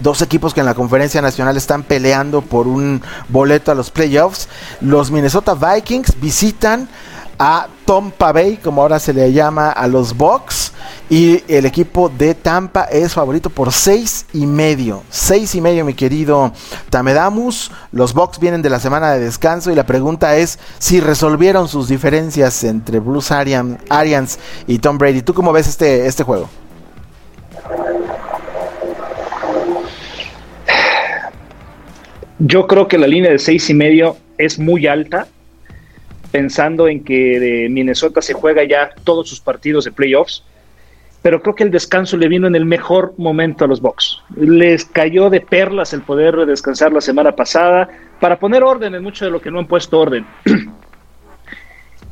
S2: dos equipos que en la conferencia nacional están peleando por un boleto a los playoffs. Los Minnesota Vikings visitan a Tom Bay, como ahora se le llama a los Bucks. Y el equipo de Tampa es favorito por seis y medio. Seis y medio, mi querido Tamedamus. Los Bucks vienen de la semana de descanso. Y la pregunta es si resolvieron sus diferencias entre Blues Arians y Tom Brady. ¿Tú cómo ves este, este juego?
S3: Yo creo que la línea de seis y medio es muy alta pensando en que de Minnesota se juega ya todos sus partidos de playoffs, pero creo que el descanso le vino en el mejor momento a los Bucks. Les cayó de perlas el poder descansar la semana pasada para poner orden en mucho de lo que no han puesto orden. <clears throat>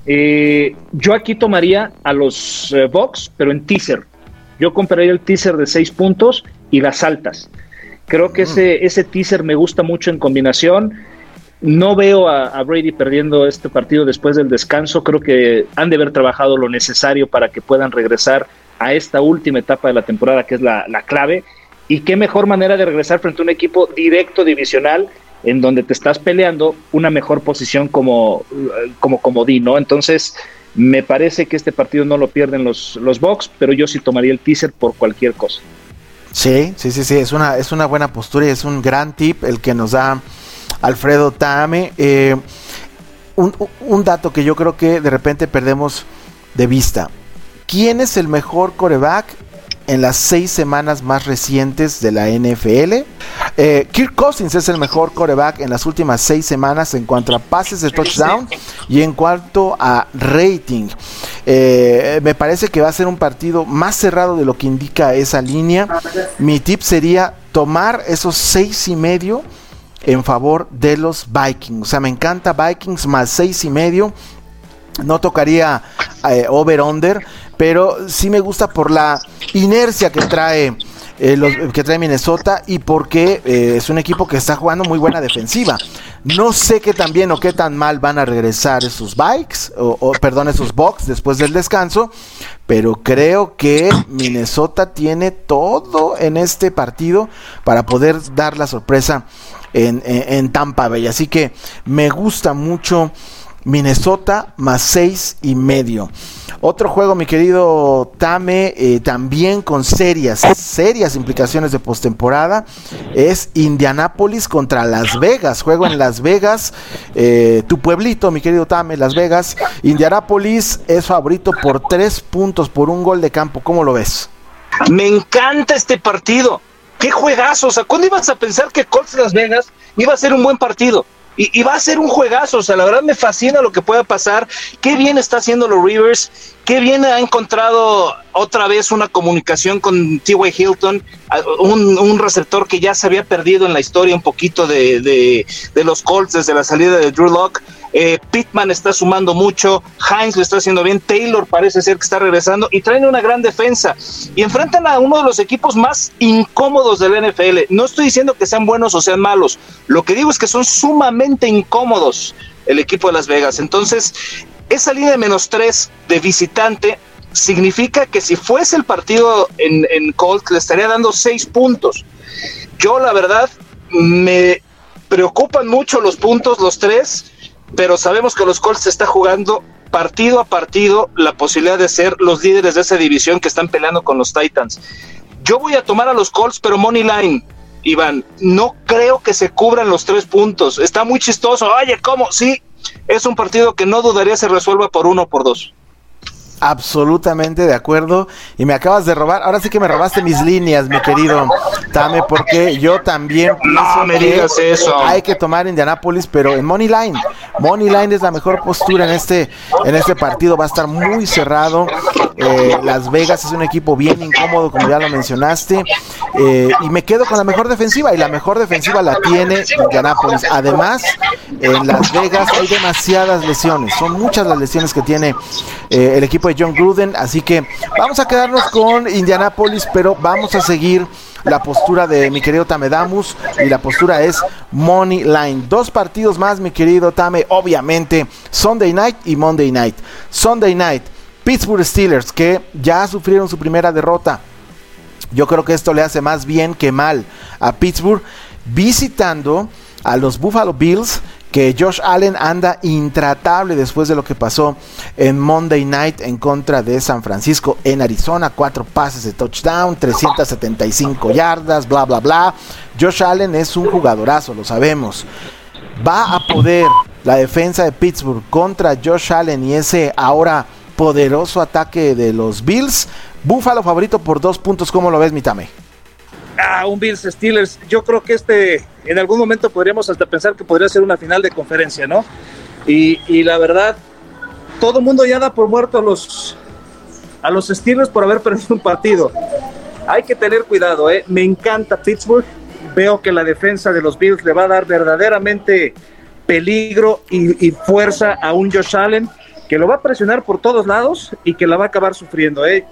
S3: Eh, yo aquí tomaría a los eh, Bucks, pero en teaser. Yo compraría el teaser de seis puntos y las altas. Creo que mm. ese, ese teaser me gusta mucho en combinación. No veo a, Brady perdiendo este partido después del descanso. Creo que han de haber trabajado lo necesario para que puedan regresar a esta última etapa de la temporada, que es la, clave. Y qué mejor manera de regresar frente a un equipo directo divisional en donde te estás peleando una mejor posición como, como comodín, ¿no? Entonces, me parece que este partido no lo pierden los, los Bucks, pero yo sí tomaría el teaser por cualquier cosa.
S2: Sí, sí, sí, sí, es una, es una buena postura y es un gran tip el que nos da Alfredo Tame. Eh, un, dato que yo creo que de repente perdemos de vista. ¿Quién es el mejor coreback en las seis semanas más recientes de la NFL. Eh, Kirk Cousins es el mejor coreback en las últimas seis semanas en cuanto a pases de touchdown y en cuanto a rating. Eh, me parece que va a ser un partido más cerrado de lo que indica esa línea. Mi tip sería tomar esos seis y medio en favor de los Vikings. O sea, me encanta Vikings más seis y medio. No tocaría eh, over-under, pero sí me gusta por la inercia que trae. Eh, que trae Minnesota y porque eh, es un equipo que está jugando muy buena defensiva. No sé qué tan bien o qué tan mal van a regresar esos bikes, o, perdón, esos box después del descanso, pero creo que Minnesota tiene todo en este partido para poder dar la sorpresa en, en Tampa Bay. Así que me gusta mucho Minnesota más seis y medio. Otro juego, mi querido Tame, eh, también con serias, serias implicaciones de postemporada, es Indianapolis contra Las Vegas. Juego en Las Vegas, eh, tu pueblito, mi querido Tame, Las Vegas. Indianapolis es favorito por tres puntos por un gol de campo. ¿Cómo lo ves?
S3: Me encanta este partido. Qué juegazo. O sea, ¿cuándo ibas a pensar que Colts Las Vegas iba a ser un buen partido? Y, va a ser un juegazo, o sea, la verdad me fascina lo que pueda pasar. Qué bien está haciendo los Rivers, qué bien ha encontrado otra vez una comunicación con T.Y. Hilton, un, receptor que ya se había perdido en la historia un poquito de, de, los Colts desde la salida de Drew Locke. Eh, Pittman está sumando mucho, Hines lo está haciendo bien, Taylor parece ser que está regresando y traen una gran defensa y enfrentan a uno de los equipos más incómodos del NFL. No estoy diciendo que sean buenos o sean malos, lo que digo es que son sumamente incómodos el equipo de Las Vegas. Entonces, esa línea de menos tres de visitante significa que si fuese el partido en, en Colts le estaría dando seis puntos. Yo la verdad me preocupan mucho los puntos, los tres, pero sabemos que los Colts se está jugando partido a partido la posibilidad de ser los líderes de esa división que están peleando con los Titans. Yo voy a tomar a los Colts, pero money line. Iván, no creo que se cubran los tres puntos. Está muy chistoso. Oye, ¿cómo? Sí, es un partido que no dudaría se resuelva por uno o por dos
S2: absolutamente de acuerdo y me acabas de robar, ahora sí que me robaste mis líneas, mi querido Tame, porque yo también
S3: no me digas eso.
S2: Hay que tomar Indianapolis, pero en Money Line. Money Line es la mejor postura en este en este partido, va a estar muy cerrado. Eh, Las Vegas es un equipo bien incómodo, como ya lo mencionaste, eh, y me quedo con la mejor defensiva y la mejor defensiva la tiene Indianapolis. Además, en Las Vegas hay demasiadas lesiones, son muchas las lesiones que tiene eh, el equipo de John Gruden. Así que vamos a quedarnos con Indianapolis, pero vamos a seguir la postura de mi querido Tamedamus y la postura es Money Line. Dos partidos más, mi querido Tame, obviamente Sunday Night y Monday Night. Sunday Night, Pittsburgh Steelers que ya sufrieron su primera derrota. Yo creo que esto le hace más bien que mal a Pittsburgh visitando a los Buffalo Bills que Josh Allen anda intratable después de lo que pasó en Monday Night en contra de San Francisco en Arizona. Cuatro pases de touchdown, 375 yardas, bla, bla, bla. Josh Allen es un jugadorazo, lo sabemos. Va a poder la defensa de Pittsburgh contra Josh Allen y ese ahora poderoso ataque de los Bills. Búfalo favorito por dos puntos, ¿cómo lo ves, Mitame?
S3: Ah, un Bills Steelers. Yo creo que este, en algún momento podríamos hasta pensar que podría ser una final de conferencia, ¿no? Y, la verdad, todo el mundo ya da por muerto a los, a los Steelers por haber <laughs> perdido un partido. Hay que tener cuidado, ¿eh? Me encanta Pittsburgh. Veo que la defensa de los Bills le va a dar verdaderamente peligro y, y fuerza a un Josh Allen que lo va a presionar por todos lados y que la va a acabar sufriendo, ¿eh?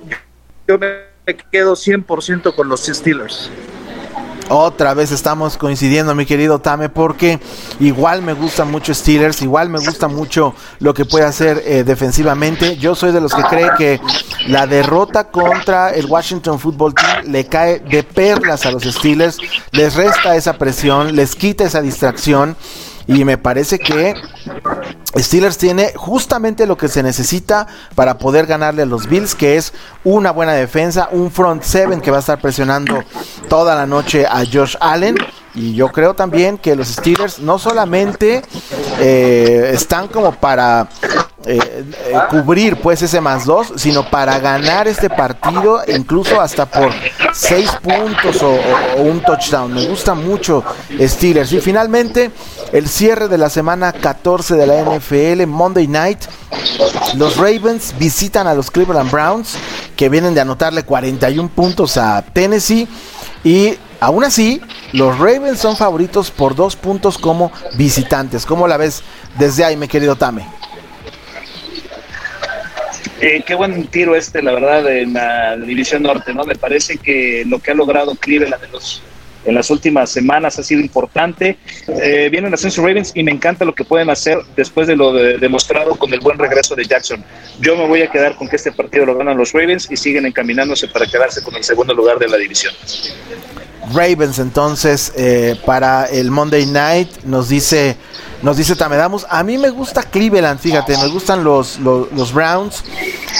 S3: Yo me quedo 100% con los Steelers.
S2: Otra vez estamos coincidiendo, mi querido Tame, porque igual me gusta mucho Steelers, igual me gusta mucho lo que puede hacer eh, defensivamente. Yo soy de los que cree que la derrota contra el Washington Football Team le cae de perlas a los Steelers, les resta esa presión, les quita esa distracción y me parece que Steelers tiene justamente lo que se necesita para poder ganarle a los Bills, que es una buena defensa, un front seven que va a estar presionando toda la noche a Josh Allen. Y yo creo también que los Steelers no solamente eh, están como para eh, eh, cubrir pues ese más dos, sino para ganar este partido, incluso hasta por seis puntos o, un touchdown. Me gusta mucho Steelers. Y finalmente, el cierre de la semana 14 de la NFL, Monday Night. Los Ravens visitan a los Cleveland Browns, que vienen de anotarle 41 puntos a Tennessee. Y aún así, los Ravens son favoritos por dos puntos como visitantes. ¿Cómo la ves desde ahí, mi querido Tame?
S3: Eh, qué buen tiro este, la verdad, en la división norte, ¿no? Me parece que lo que ha logrado Cleveland en, las últimas semanas ha sido importante. Eh, vienen Ascenso Ravens y me encanta lo que pueden hacer después de lo demostrado con el buen regreso de Jackson. Yo me voy a quedar con que este partido lo ganan los Ravens y siguen encaminándose para quedarse con el segundo lugar de la división.
S2: Ravens entonces eh, para el Monday Night nos dice nos dice Tamedamos a mí me gusta Cleveland fíjate me gustan los, los, Browns.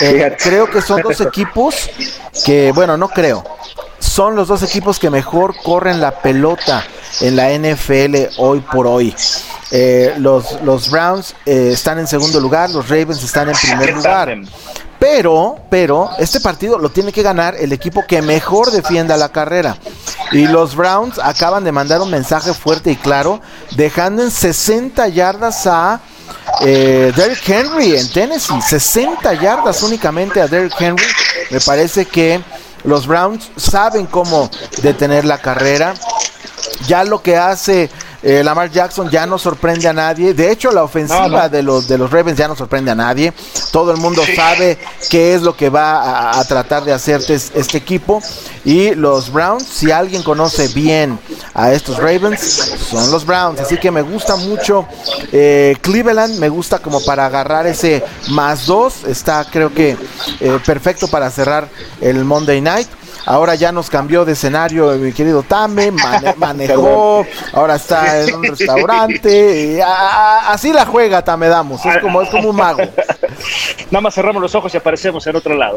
S2: Eh, creo que son dos equipos que bueno no creo son los dos equipos que mejor corren la pelota en la NFL hoy por hoy. Eh, los, los Browns están en segundo lugar los Ravens están en primer lugar pero, pero, este partido lo tiene que ganar el equipo que mejor defienda la carrera. Y los Browns acaban de mandar un mensaje fuerte y claro, dejando en 60 yardas a eh, Derrick Henry en Tennessee. 60 yardas únicamente a Derrick Henry. Me parece que los Browns saben cómo detener la carrera. Ya lo que hace eh, Lamar Jackson ya no sorprende a nadie. De hecho, la ofensiva de los de los Ravens ya no sorprende a nadie. Todo el mundo sabe qué es lo que va a, tratar de hacer este equipo. Y los Browns, si alguien conoce bien a estos Ravens, son los Browns. Así que me gusta mucho eh, Cleveland. Me gusta como para agarrar ese más dos. Está creo que eh, perfecto para cerrar el Monday Night. Ahora ya nos cambió de escenario mi querido Tame, <laughs> manejó, ahora está en un restaurante. así la juega Tame Damos, es como, es como un mago. <laughs>
S3: Nada más cerramos los ojos y aparecemos en otro lado.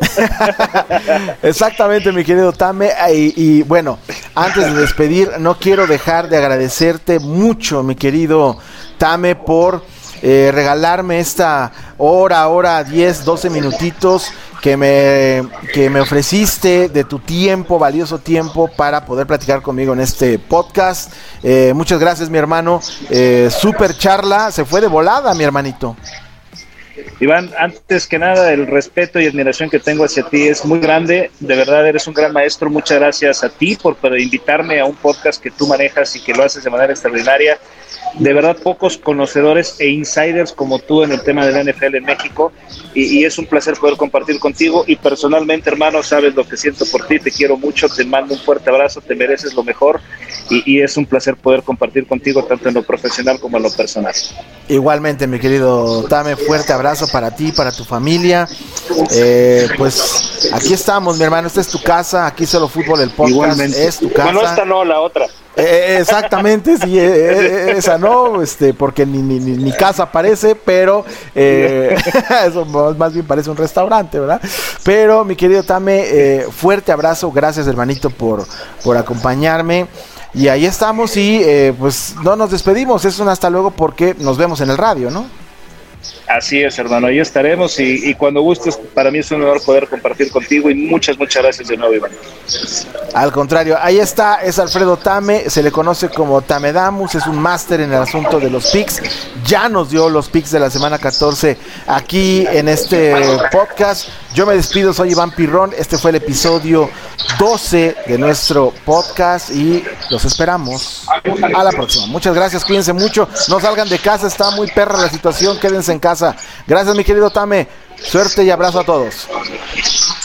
S3: <laughs>
S2: Exactamente, mi querido Tame. Y, bueno, antes de despedir, no quiero dejar de agradecerte mucho, mi querido Tame, por eh, regalarme esta hora, hora, 10, 12 minutitos que me, que me ofreciste de tu tiempo, valioso tiempo, para poder platicar conmigo en este podcast. Eh, muchas gracias, mi hermano. Eh, super charla, se fue de volada, mi hermanito.
S3: Iván, antes que nada, el respeto y admiración que tengo hacia ti es muy grande. De verdad, eres un gran maestro. Muchas gracias a ti por, por invitarme a un podcast que tú manejas y que lo haces de manera extraordinaria. De verdad pocos conocedores e insiders como tú en el tema de la NFL en México. Y, es un placer poder compartir contigo. Y personalmente hermano sabes lo que siento por ti, te quiero mucho, te mando un fuerte abrazo, te mereces lo mejor. Y, es un placer poder compartir contigo tanto en lo profesional como en lo personal.
S2: Igualmente mi querido Tame, fuerte abrazo para ti, para tu familia, eh, pues aquí estamos mi hermano, esta es tu casa, aquí solo fútbol el podcast, Igualmente. es tu casa.
S3: Bueno, esta no, la otra.
S2: Eh, exactamente, sí, eh, eh, esa no, este, porque ni, ni, ni, casa parece, pero <laughs> eso más bien parece un restaurante, ¿verdad? Pero mi querido Tame, fuerte abrazo, gracias hermanito por, por acompañarme. Y ahí estamos y pues no nos despedimos, es un hasta luego porque nos vemos en el radio, ¿no?
S3: Así es, hermano, ahí estaremos y, cuando gustes, para mí es un honor poder compartir contigo y muchas, muchas gracias de nuevo, Iván.
S2: Al contrario, ahí está, es Alfredo Tame, se le conoce como Tamedamus, es un máster en el asunto de los picks, ya nos dio los picks de la semana 14 aquí en este podcast. Yo me despido, soy Iván Pirrón, este fue el episodio 12 de nuestro podcast y los esperamos a la próxima. Muchas gracias, cuídense mucho, no salgan de casa, está muy perra la situación, quédense en casa. Gracias mi querido Tame, suerte y abrazo a todos.